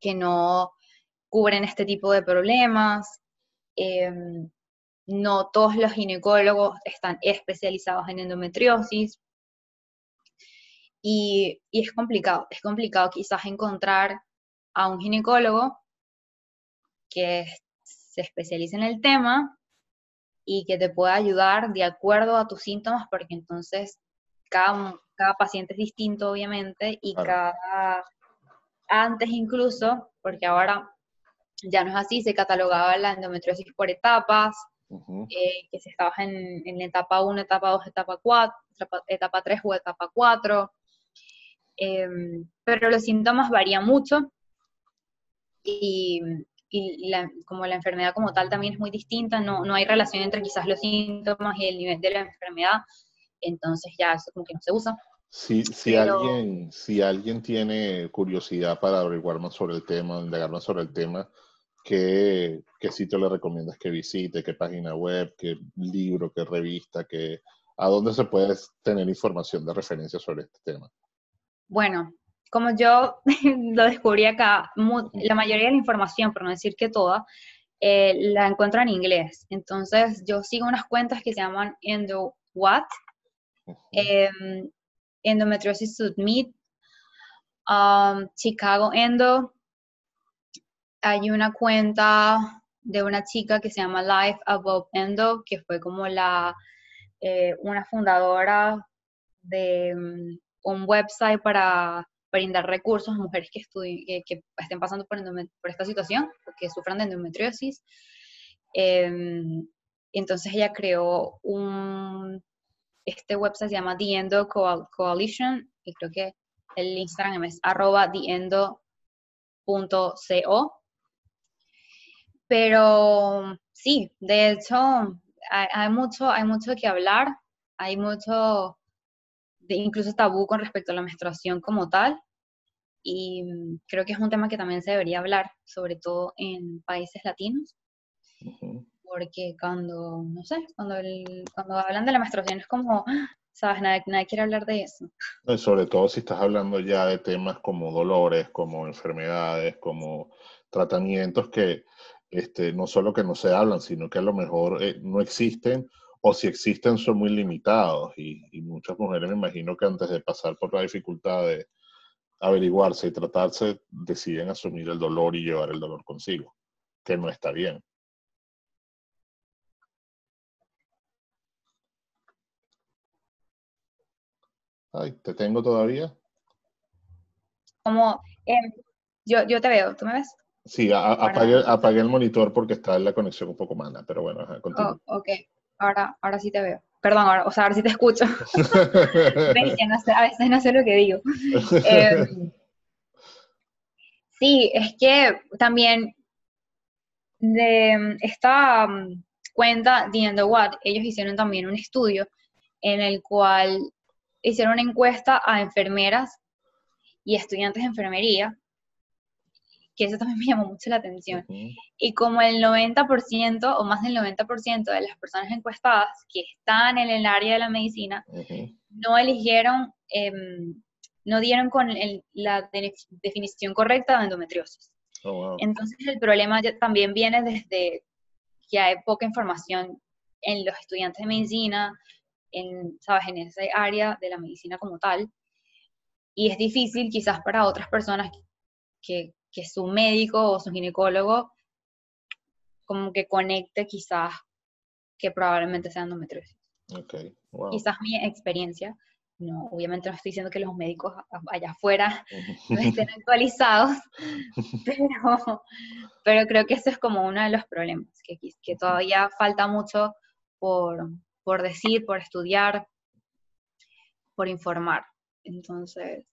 que no cubren este tipo de problemas. Em, no todos los ginecólogos están especializados en endometriosis. Y, y, es complicado, es complicado quizás encontrar a un ginecólogo que se especialice en el tema y que te pueda ayudar de acuerdo a tus síntomas, porque entonces cada, cada paciente es distinto, obviamente, y cada, antes incluso, porque ahora ya no es así, se catalogaba la endometriosis por etapas, eh, que si estabas en, en, etapa 1, etapa 2, etapa 4, etapa, 3 o etapa 4. Em, pero los síntomas varían mucho y, como la enfermedad como tal también es muy distinta, no, no hay relación entre quizás los síntomas y el nivel de la enfermedad, entonces ya eso como que no se usa. Si, si, alguien, si alguien tiene curiosidad para averiguar más sobre el tema, indagar más sobre el tema, ¿qué, ¿qué, sitio le recomiendas que visite? ¿Qué página web? ¿Qué libro? ¿Qué revista? Qué, ¿A dónde se puede tener información de referencia sobre este tema? Bueno, como yo *laughs* lo descubrí acá, la mayoría de la información, por no decir que toda, eh, la encuentro en inglés. Entonces, yo sigo unas cuentas que se llaman Endo What, Endometriosis Submit, um, Chicago Endo. Hay una cuenta de una chica que se llama Life Above Endo, que fue como la, eh, una fundadora de um, un website para brindar recursos a mujeres que, estudien, que, estén pasando por, por, esta situación, que sufran de endometriosis. Em, entonces ella creó un, este website se llama The Endo Coalition y creo que el Instagram es arroba theendo.co. Pero sí, de hecho, hay, mucho, hay mucho que hablar, hay mucho, incluso tabú con respecto a la menstruación como tal. Y creo que es un tema que también se debería hablar, sobre todo en países latinos porque cuando, no sé, cuando, cuando hablan de la menstruación es como, *gasps* ¿sabes? Nadie, nadie quiere hablar de eso. sobre todo si estás hablando ya de temas como dolores, como enfermedades, como tratamientos que este, no solo que no se hablan, sino que a lo mejor eh, no existen o si existen son muy limitados y, y, muchas mujeres me imagino que antes de pasar por la dificultad de averiguarse y tratarse deciden asumir el dolor y llevar el dolor consigo, que no está bien. Ay, ¿te tengo todavía? Como, em, yo, yo te veo, ¿tú me ves? Sí, apagué, el monitor porque está en la conexión un poco mala, pero bueno, continúa. Oh, ok, ahora, ahora sí te veo. Perdón, ahora, o sea, ahora sí te escucho. *laughs* a veces no sé lo que digo. *laughs* Em, sí, es que también de esta mm, cuenta The End What, ellos hicieron también un estudio en el cual hicieron una encuesta a enfermeras y estudiantes de enfermería, que eso también *laughs* me llamó mucho la atención. Y como el 90% o más del 90% de las personas encuestadas que están en el área de la medicina no eligieron, em, no dieron con la definición correcta de endometriosis. Oh, Entonces el problema también viene desde que hay poca información en los estudiantes de medicina, en, ¿sabes? en esa área de la medicina como tal. Y es difícil quizás para otras personas que, que su médico o su ginecólogo como que conecte quizás que probablemente sea endometriosis. Okay. Quizás mi experiencia, no, obviamente no estoy diciendo que los médicos allá afuera no estén *laughs* actualizados, pero, pero creo que eso es como uno de los problemas, que, que todavía falta mucho por, por decir, por estudiar, por informar. Entonces,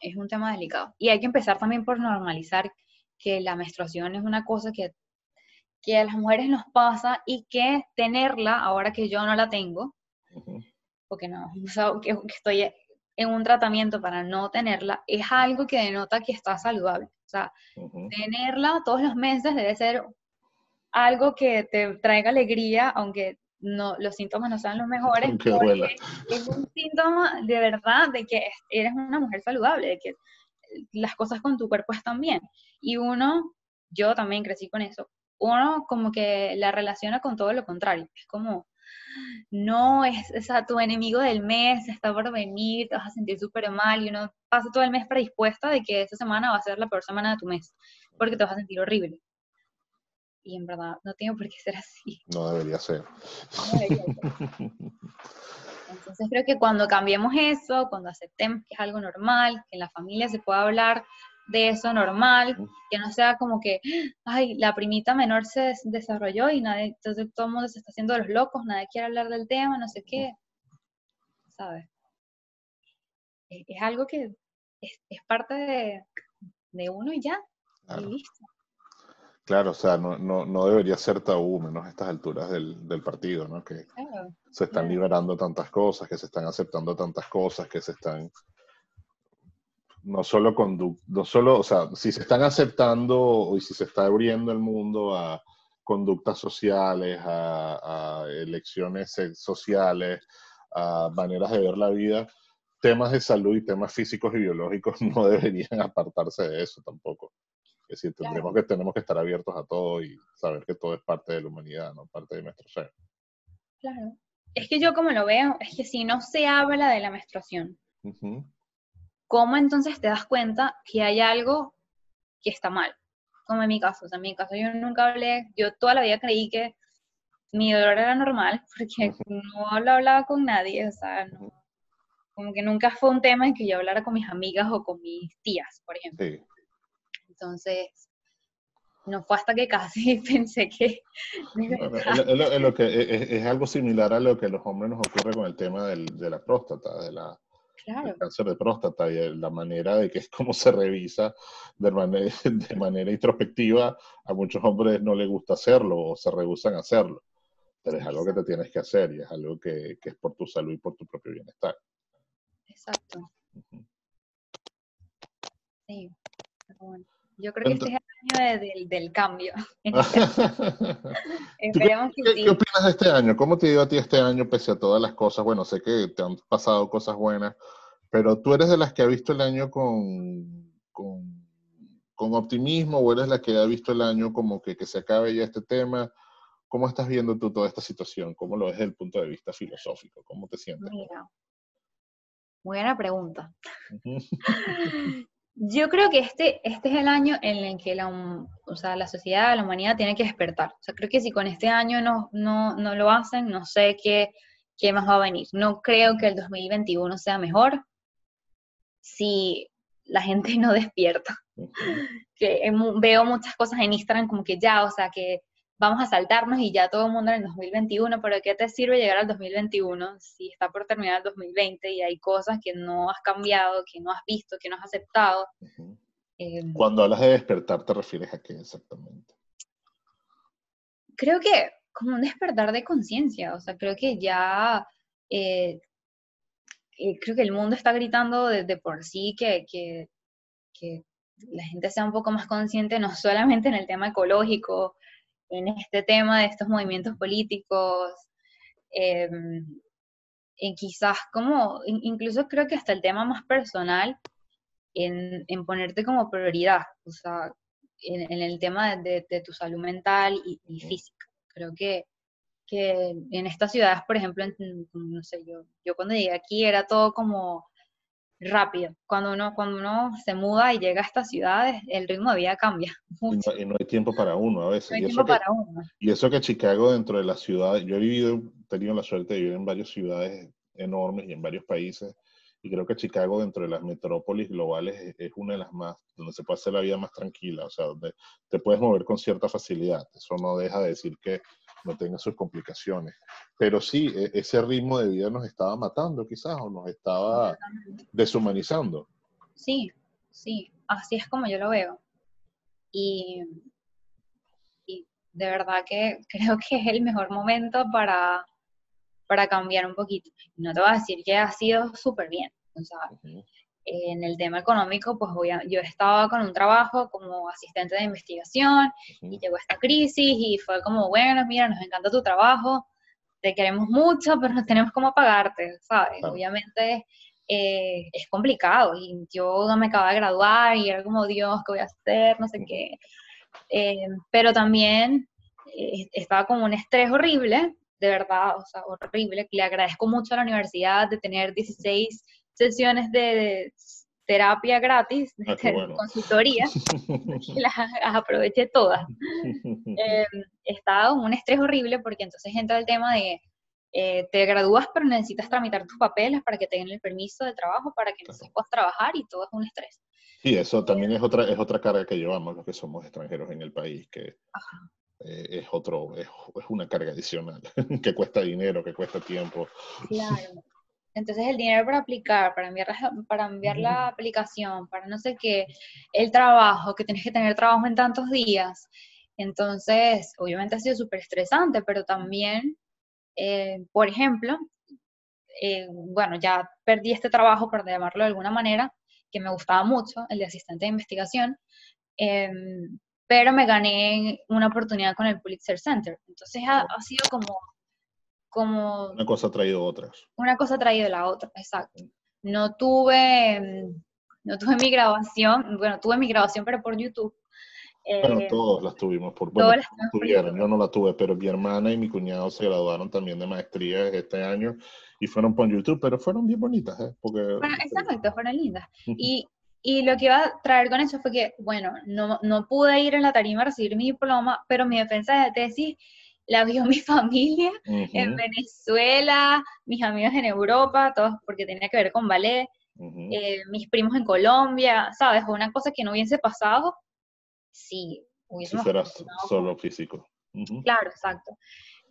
es un tema delicado. Y hay que empezar también por normalizar que la menstruación es una cosa que, que a las mujeres nos pasa y que tenerla, ahora que yo no la tengo, porque no, *laughs* que, estoy en un tratamiento para no tenerla, es algo que denota que está saludable. O sea, tenerla todos los meses debe ser algo que te traiga alegría, aunque no, los síntomas no sean los mejores, es un síntoma de verdad de que eres una mujer saludable, de que las cosas con tu cuerpo están bien. Y uno, yo también crecí con eso, uno como que la relaciona con todo lo contrario, es como, no, es, o tu enemigo del mes está por venir, te vas a sentir súper mal y uno pasa todo el mes predispuesta de que esa semana va a ser la peor semana de tu mes, porque te vas a sentir horrible y en verdad no tiene por qué ser así. No debería ser. Entonces creo que cuando cambiemos eso, cuando aceptemos que es algo normal, que en la familia se pueda hablar de eso normal, que no sea como que, ay, la primita menor se desarrolló y nadie, entonces todo el mundo se está haciendo los locos, nadie quiere hablar del tema, no sé qué, ¿sabes? es, algo que es, parte de, uno y ya, claro. y listo. Claro, o sea, no, no, no, debería ser tabú, menos a estas alturas del, del partido, ¿no? Que se están liberando tantas cosas, que se están aceptando tantas cosas, que se están no solo no solo, o sea, si se están aceptando y si se está abriendo el mundo a conductas sociales, a, elecciones sociales, a maneras de ver la vida, temas de salud y temas físicos y biológicos *laughs* no deberían apartarse de eso tampoco. Es decir, tendremos que, tenemos que estar abiertos a todo y saber que todo es parte de la humanidad, no parte de nuestro ser. Claro. Es que yo como lo veo, es que si no se habla de la menstruación, ¿cómo entonces te das cuenta que hay algo que está mal? Como en mi caso, o sea, en mi caso yo nunca hablé, yo toda la vida creí que mi dolor era normal *laughs* porque no lo hablaba con nadie, o sea, como que nunca fue un tema en que yo hablara con mis amigas o con mis tías, por ejemplo. Entonces, no fue hasta que casi *laughs* pensé que... Es, lo, que, es, algo similar a lo que a los hombres nos ocurre con el tema del, de la próstata, de la, claro. cáncer de próstata y la manera de que *laughs* es como se revisa de manera, de manera introspectiva, a muchos hombres no les gusta hacerlo o se rehusan a hacerlo. Pero es algo que te tienes que hacer y es algo que, que es por tu salud y por tu propio bienestar. Exacto. Sí, bueno. Yo creo que este es el año del, cambio. *laughs* Esperemos que ¿Qué, ¿Qué opinas de este año? ¿Cómo te dio a ti este año pese a todas las cosas? Bueno, sé que te han pasado cosas buenas, pero tú eres de las que ha visto el año con, con, optimismo o eres la que ha visto el año como que, que se acabe ya este tema. ¿Cómo estás viendo tú toda esta situación? ¿Cómo lo ves desde el punto de vista filosófico? ¿Cómo te sientes? Mira, buena pregunta. *laughs* Yo creo que este, este es el año en el que la, o sea, la sociedad, la humanidad tiene que despertar. O sea, creo que si con este año no, no, no lo hacen, no sé qué, qué más va a venir. No creo que el 2021 sea mejor si la gente *laughs* no despierta. Que veo muchas cosas en Instagram como que ya, o sea, que vamos a saltarnos y ya todo el mundo en el 2021, pero ¿qué te sirve llegar al 2021 si está por terminar el 2020 y hay cosas que no has cambiado, que no has visto, que no has aceptado? Em, Cuando hablas de despertar, ¿te refieres a qué exactamente? Creo que como un despertar de conciencia, o sea, creo que ya, eh, eh, creo que el mundo está gritando de, por sí que, que, que la gente sea un poco más consciente, no solamente en el tema ecológico, en este tema de estos movimientos políticos, eh, quizás como, incluso creo que hasta el tema más personal, en, en ponerte como prioridad, o sea, en, el tema de, tu salud mental y, y, física. Creo que, que en estas ciudades, por ejemplo, no sé, yo, yo cuando llegué aquí era todo como rápido. Cuando uno, cuando uno se muda y llega a estas ciudades, el ritmo de vida cambia *laughs* mucho. Y no, hay tiempo para uno a veces. No hay y, tiempo eso para uno. y eso que Chicago dentro de la ciudad, yo he vivido, he tenido la suerte de vivir en varias ciudades enormes y en varios países, y creo que Chicago dentro de las metrópolis globales es, una de las más, donde se puede hacer la vida más tranquila, o sea, donde te puedes mover con cierta facilidad. Eso no deja de decir que no tenga sus complicaciones. Pero sí, e, ese ritmo de vida nos estaba matando quizás o nos estaba deshumanizando. Sí, sí, así es como yo lo veo. Y, y de verdad que *laughs* creo que es el mejor momento para, para cambiar un poquito. No te voy a decir que ha sido súper bien. O sea, en el tema económico, pues voy yo estaba con un trabajo como asistente de investigación y llegó esta crisis y fue como, bueno, mira, nos encanta tu trabajo, te queremos mucho, pero no tenemos cómo pagarte, ¿sabes? Obviamente eh, es complicado y yo no me acababa de graduar y era como, Dios, ¿qué voy a hacer? No sé qué. Eh, pero también eh, estaba con un estrés horrible, de verdad, o sea, horrible. Le agradezco mucho a la universidad de tener 16 sesiones de terapia gratis, de ah, consultoría, *laughs* y las, aproveché todas. *laughs* Eh, estaba un estrés horrible porque entonces entra el tema de eh, te gradúas pero necesitas tramitar tus papeles para que tengan el permiso de trabajo para que entonces puedas trabajar y todo es un estrés. Sí, eso también es otra, es otra carga que llevamos los que somos extranjeros en el país, que eh, es, otro, es, es, una carga adicional, *laughs* que cuesta dinero, que cuesta tiempo. Claro. Entonces el dinero para aplicar, para enviar, para enviar la aplicación, para no sé qué, el trabajo, que tienes que tener trabajo en tantos días. Entonces, obviamente ha sido súper estresante, pero también, eh, por ejemplo, eh, bueno, ya perdí este trabajo, por llamarlo de alguna manera, que me gustaba mucho, el de asistente de investigación, em, pero me gané una oportunidad con el Pulitzer Center. Entonces ha, sido como, como... Una cosa ha traído otras. Una cosa ha traído la otra, exacto. No tuve, em, no tuve *laughs* mi grabación, bueno, tuve mi grabación, pero por YouTube. bueno, eh, todos las tuvimos por, bueno, tuvieron, yo no la tuve, pero mi hermana y mi cuñado se graduaron también de maestría este año y fueron por YouTube, pero fueron bien bonitas, ¿eh? Porque, exacto, fueron lindas. Y, y, lo que iba a traer con eso fue que, bueno, no, no pude ir en la tarima a recibir mi diploma, pero mi defensa de tesis la vio mi *laughs* familia en Venezuela, mis amigos en Europa, todos porque tenía que ver con ballet, eh, mis primos en Colombia, ¿sabes? Una cosa que no hubiese pasado si hubiésemos... Si fueras solo físico. Claro, exacto.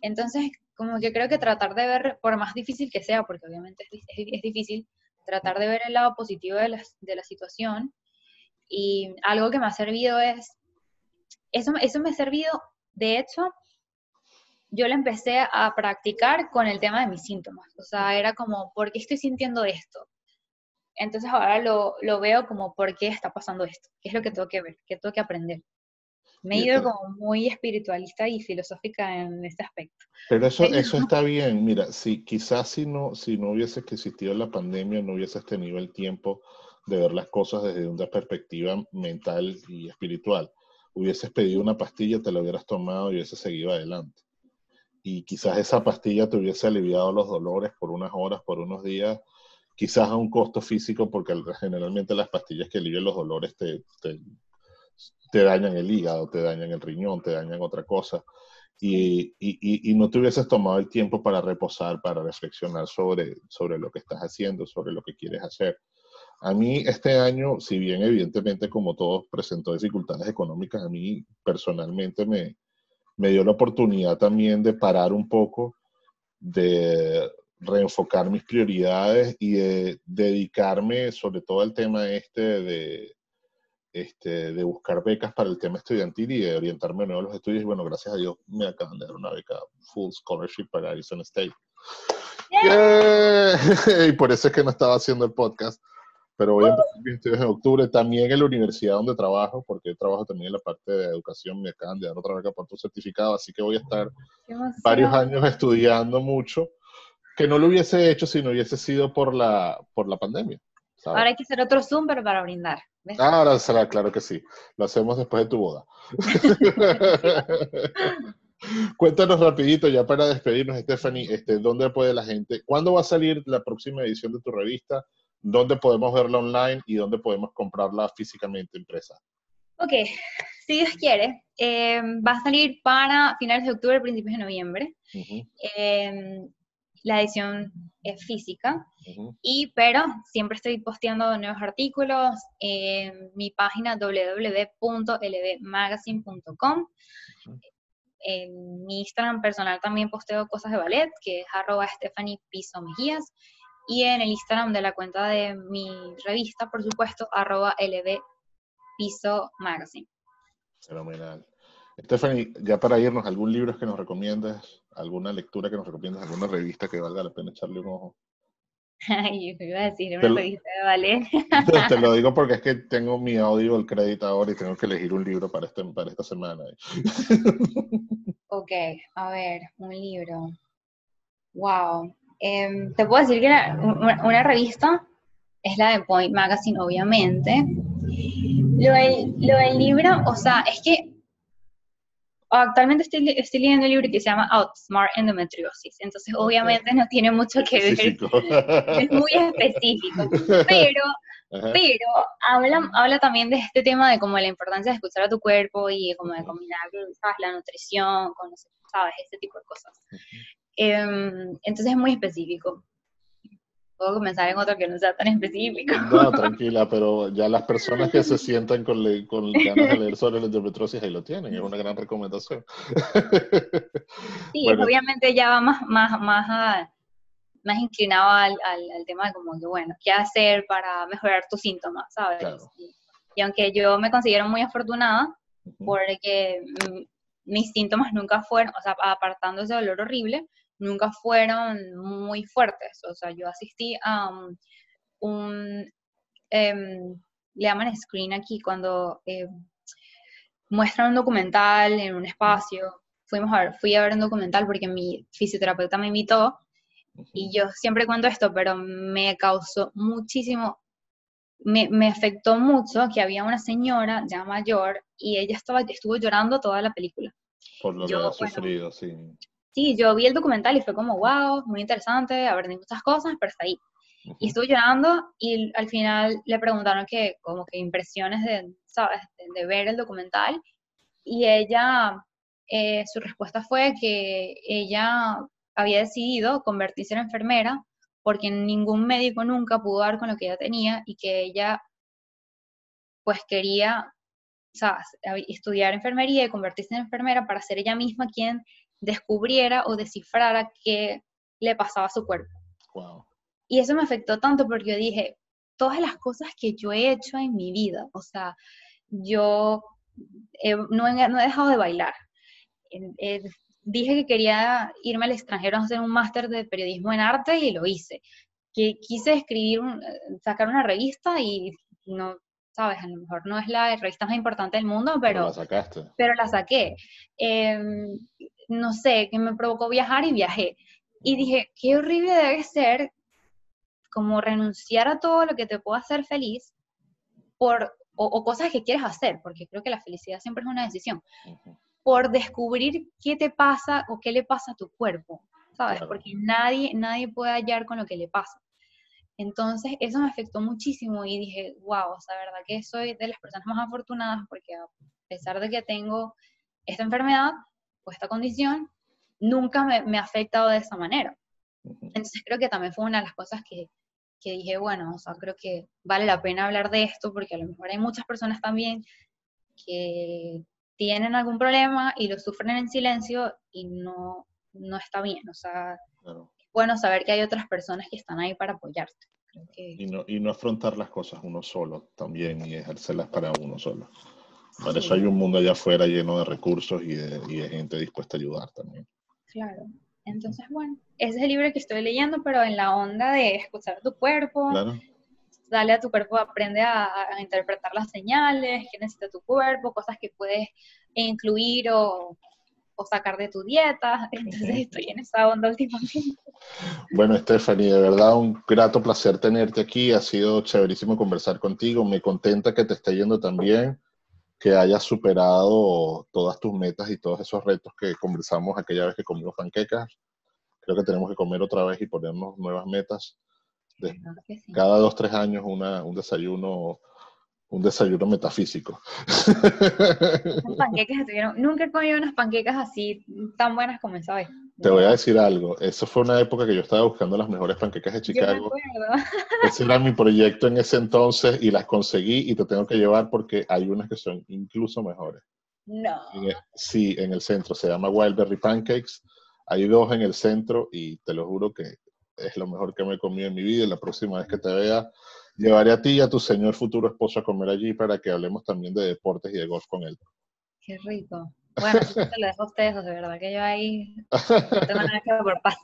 Entonces, como que creo que tratar de ver, por más difícil que sea, porque obviamente es, difícil, tratar de ver el lado positivo de la, de la, situación. Y algo que me ha servido es, eso, eso me ha servido, de hecho, yo lo empecé a practicar con el tema de mis síntomas. O sea, era como, ¿por qué estoy sintiendo esto? Entonces ahora lo, lo veo como, ¿por qué está pasando esto? ¿Qué es lo que tengo que ver? ¿Qué tengo que aprender? Me he ido como muy espiritualista y filosófica en este aspecto. Pero eso, eso está bien. Mira, si quizás si no, si no hubiese existido la pandemia, no hubieses tenido el tiempo de ver las cosas desde una perspectiva mental y espiritual. Hubieses pedido una pastilla, te la hubieras tomado y hubieses seguido adelante. Y quizás esa pastilla te hubiese aliviado los dolores por unas horas, por unos días, quizás a un costo físico, porque generalmente las pastillas que alivian los dolores te, te dañan el hígado, te dañan el riñón, te dañan otra cosa. Y, y, y, no te hubieses tomado el tiempo para reposar, para reflexionar sobre, sobre lo que estás haciendo, sobre lo que quieres hacer. A mí este año, si bien evidentemente como todos presentó dificultades económicas, a mí personalmente me, me dio la oportunidad también de parar un poco, de reenfocar mis prioridades y de dedicarme sobre todo al tema este de, este, de buscar becas para el tema estudiantil y de orientarme a los estudios. Y bueno, gracias a Dios me acaban de dar una beca full scholarship para Arizona State. *laughs* y por eso es que no estaba haciendo el podcast. Pero voy a empezar mis estudios en octubre. También en la universidad donde trabajo, porque trabajo también en la parte de educación, me acaban de dar otra beca por tu certificado. Así que voy a estar varios años estudiando mucho, que no lo hubiese hecho si no hubiese sido por la, por la pandemia. Ahora hay que hacer otro Zoom, pero para brindar. Ah, ahora será, claro que sí. Lo hacemos después de tu boda. *laughs* Cuéntanos rapidito, ya para despedirnos, Stephanie, este, ¿dónde puede la gente, cuándo va a salir la próxima edición de tu revista? ¿Dónde podemos verla online y dónde podemos comprarla físicamente impresa? Ok, si Dios quiere, eh, va a salir para finales de octubre, principios de noviembre. La edición es física, y, pero siempre estoy posteando nuevos artículos en mi página www.lbmagazine.com. En mi Instagram personal también posteo cosas de ballet, que es arroba Stephanie Piso Mejías, y en el Instagram de la cuenta de mi revista, por supuesto, arroba LB Piso Magazine. Fenomenal. Stephanie, ya para irnos, ¿algún libro que nos recomiendas? ¿Alguna lectura que nos recomiendas? ¿Alguna revista que valga la pena echarle un ojo? *laughs* Ay, yo iba a decir una revista de ballet. Te, lo digo porque es que *laughs* tengo mi audio, el crédito ahora y tengo que elegir un libro para, este, para esta semana. ok, a ver, un libro. Wow. Em, te puedo decir que una, una, revista es la de Point Magazine, obviamente. Lo lo del libro, o sea, es que actualmente estoy, estoy, leyendo un libro que se llama Outsmart Endometriosis, entonces obviamente no tiene mucho que ver, *laughs* es muy específico, pero, pero habla, habla también de este tema de como la importancia de escuchar a tu cuerpo y como de combinar la nutrición con, ¿sabes? Este tipo de cosas. Em, entonces es muy específico puedo comenzar en otro que no sea tan específico. No, tranquila, pero ya las personas que se sientan con, con ganas de leer sobre la endometriosis ahí lo tienen, es una gran recomendación. *laughs* Sí, obviamente ya va más, más, más, más inclinado al, al, tema de como que, bueno, ¿qué hacer para mejorar tus síntomas, sabes? Y, aunque yo me considero muy afortunada, porque mis síntomas nunca fueron, o sea, apartando ese dolor horrible, nunca fueron muy fuertes. O sea, yo asistí a un, em, le llaman screen aquí, cuando eh, muestran un documental en un espacio. Fuimos a ver, fui a ver un documental porque mi fisioterapeuta me invitó y yo siempre cuento esto, pero me causó muchísimo, me, me, afectó mucho que había una señora ya mayor y ella estaba, estuvo llorando toda la película. Por lo que ha sufrido, sí. Sí, yo vi el documental y fue como, wow, muy interesante, aprendí muchas cosas, pero está ahí. Y estuve llorando y al final le preguntaron que, como que impresiones de, ¿sabes? De, ver el documental. Y ella, eh, su respuesta fue que ella había decidido convertirse en enfermera porque ningún médico nunca pudo dar con lo que ella tenía y que ella pues quería o sea, estudiar enfermería y convertirse en enfermera para ser ella misma quien descubriera o descifrara qué le pasaba a su cuerpo. Y eso me afectó tanto porque yo dije, todas las cosas que yo he hecho en mi vida, o sea, yo no, he, dejado de bailar. dije que quería irme al extranjero a hacer un máster de periodismo en arte y lo hice. Que quise escribir, sacar una revista y no, sabes, a lo mejor no es la revista más importante del mundo, pero, pero la sacaste. Pero la saqué. Em, no sé, que me provocó viajar y viajé. Y dije, qué horrible debe ser como renunciar a todo lo que te pueda hacer feliz por, o, cosas que quieres hacer, porque creo que la felicidad siempre es una decisión, por descubrir qué te pasa o qué le pasa a tu cuerpo, ¿sabes? Porque nadie, nadie puede hallar con lo que le pasa. Entonces, eso me afectó muchísimo y dije, wow, o sea, verdad que soy de las personas más afortunadas porque a pesar de que tengo esta enfermedad esta condición, nunca me, me ha afectado de esa manera. Entonces, creo que también fue una de las cosas que, que dije, bueno, o sea, creo que vale la pena hablar de esto porque a lo mejor hay muchas personas también que tienen algún problema y lo sufren en silencio y no, no está bien. O sea, es bueno saber que hay otras personas que están ahí para apoyarte. Y, no, y no afrontar las cosas uno solo también y ejercerlas para uno solo. Para eso hay un mundo allá afuera lleno de recursos y de, y de gente dispuesta a ayudar también. Claro. Entonces, bueno, ese es el libro que estoy leyendo, pero en la onda de escuchar tu cuerpo. Dale a tu cuerpo, aprende a, interpretar las señales que necesita tu cuerpo, cosas que puedes incluir o, sacar de tu dieta. *laughs* Entonces estoy en esa onda últimamente. Bueno, Stephanie, de verdad un grato placer tenerte aquí. Ha sido chéverísimo conversar contigo. Me contenta que te esté yendo también, que hayas superado todas tus metas y todos esos retos que conversamos aquella vez que comimos panquecas creo que tenemos que comer otra vez y ponernos nuevas metas. Cada dos, tres años una, un desayuno un desayuno metafísico. panquecas estuvieron, nunca he comido unas panquecas así tan buenas como esa vez. Te voy a decir algo, eso fue una época que yo estaba buscando las mejores panquecas de Chicago. Ese era mi proyecto en ese entonces y las conseguí y te tengo que llevar porque hay unas que son incluso mejores. No. sí, en el centro, se llama Wildberry Pancakes hay dos en el centro y te lo juro que es lo mejor que me he comido en mi vida. Y la próxima vez que te vea, llevaré a ti y a tu señor futuro esposo a comer allí para que hablemos también de deportes y de golf con él. Qué rico. Bueno, te lo dejo a ustedes, de verdad que yo ahí no tengo nada que por paz.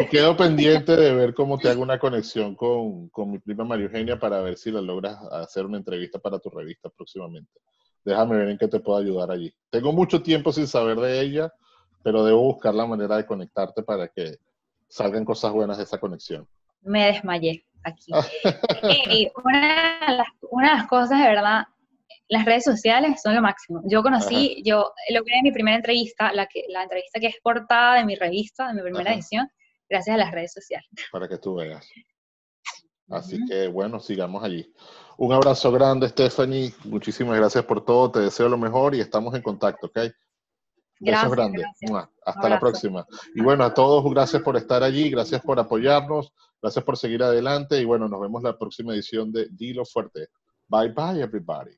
Y quedo pendiente de ver cómo te hago una conexión con, con mi prima María Eugenia para ver si la logras hacer una entrevista para tu revista próximamente. Déjame ver en qué te puedo ayudar allí. Tengo mucho tiempo sin saber de ella, pero debo buscar la manera de conectarte para que salgan cosas buenas de esa conexión. Me desmayé aquí. y una, de las, cosas, de verdad, las redes sociales son lo máximo. Yo conocí, yo logré mi primera entrevista, la, que, la entrevista que es portada de mi revista, de mi primera edición, gracias a las redes sociales. Para que tú veas. Así que bueno, sigamos allí. Un abrazo grande, Stephanie. Muchísimas gracias por todo. Te deseo lo mejor y estamos en contacto, ¿ok? Gracias, grande. Hasta la próxima. Y bueno, a todos, gracias por estar allí, gracias por apoyarnos, gracias por seguir adelante y bueno, nos vemos la próxima edición de Dilo Fuerte. Bye bye, everybody.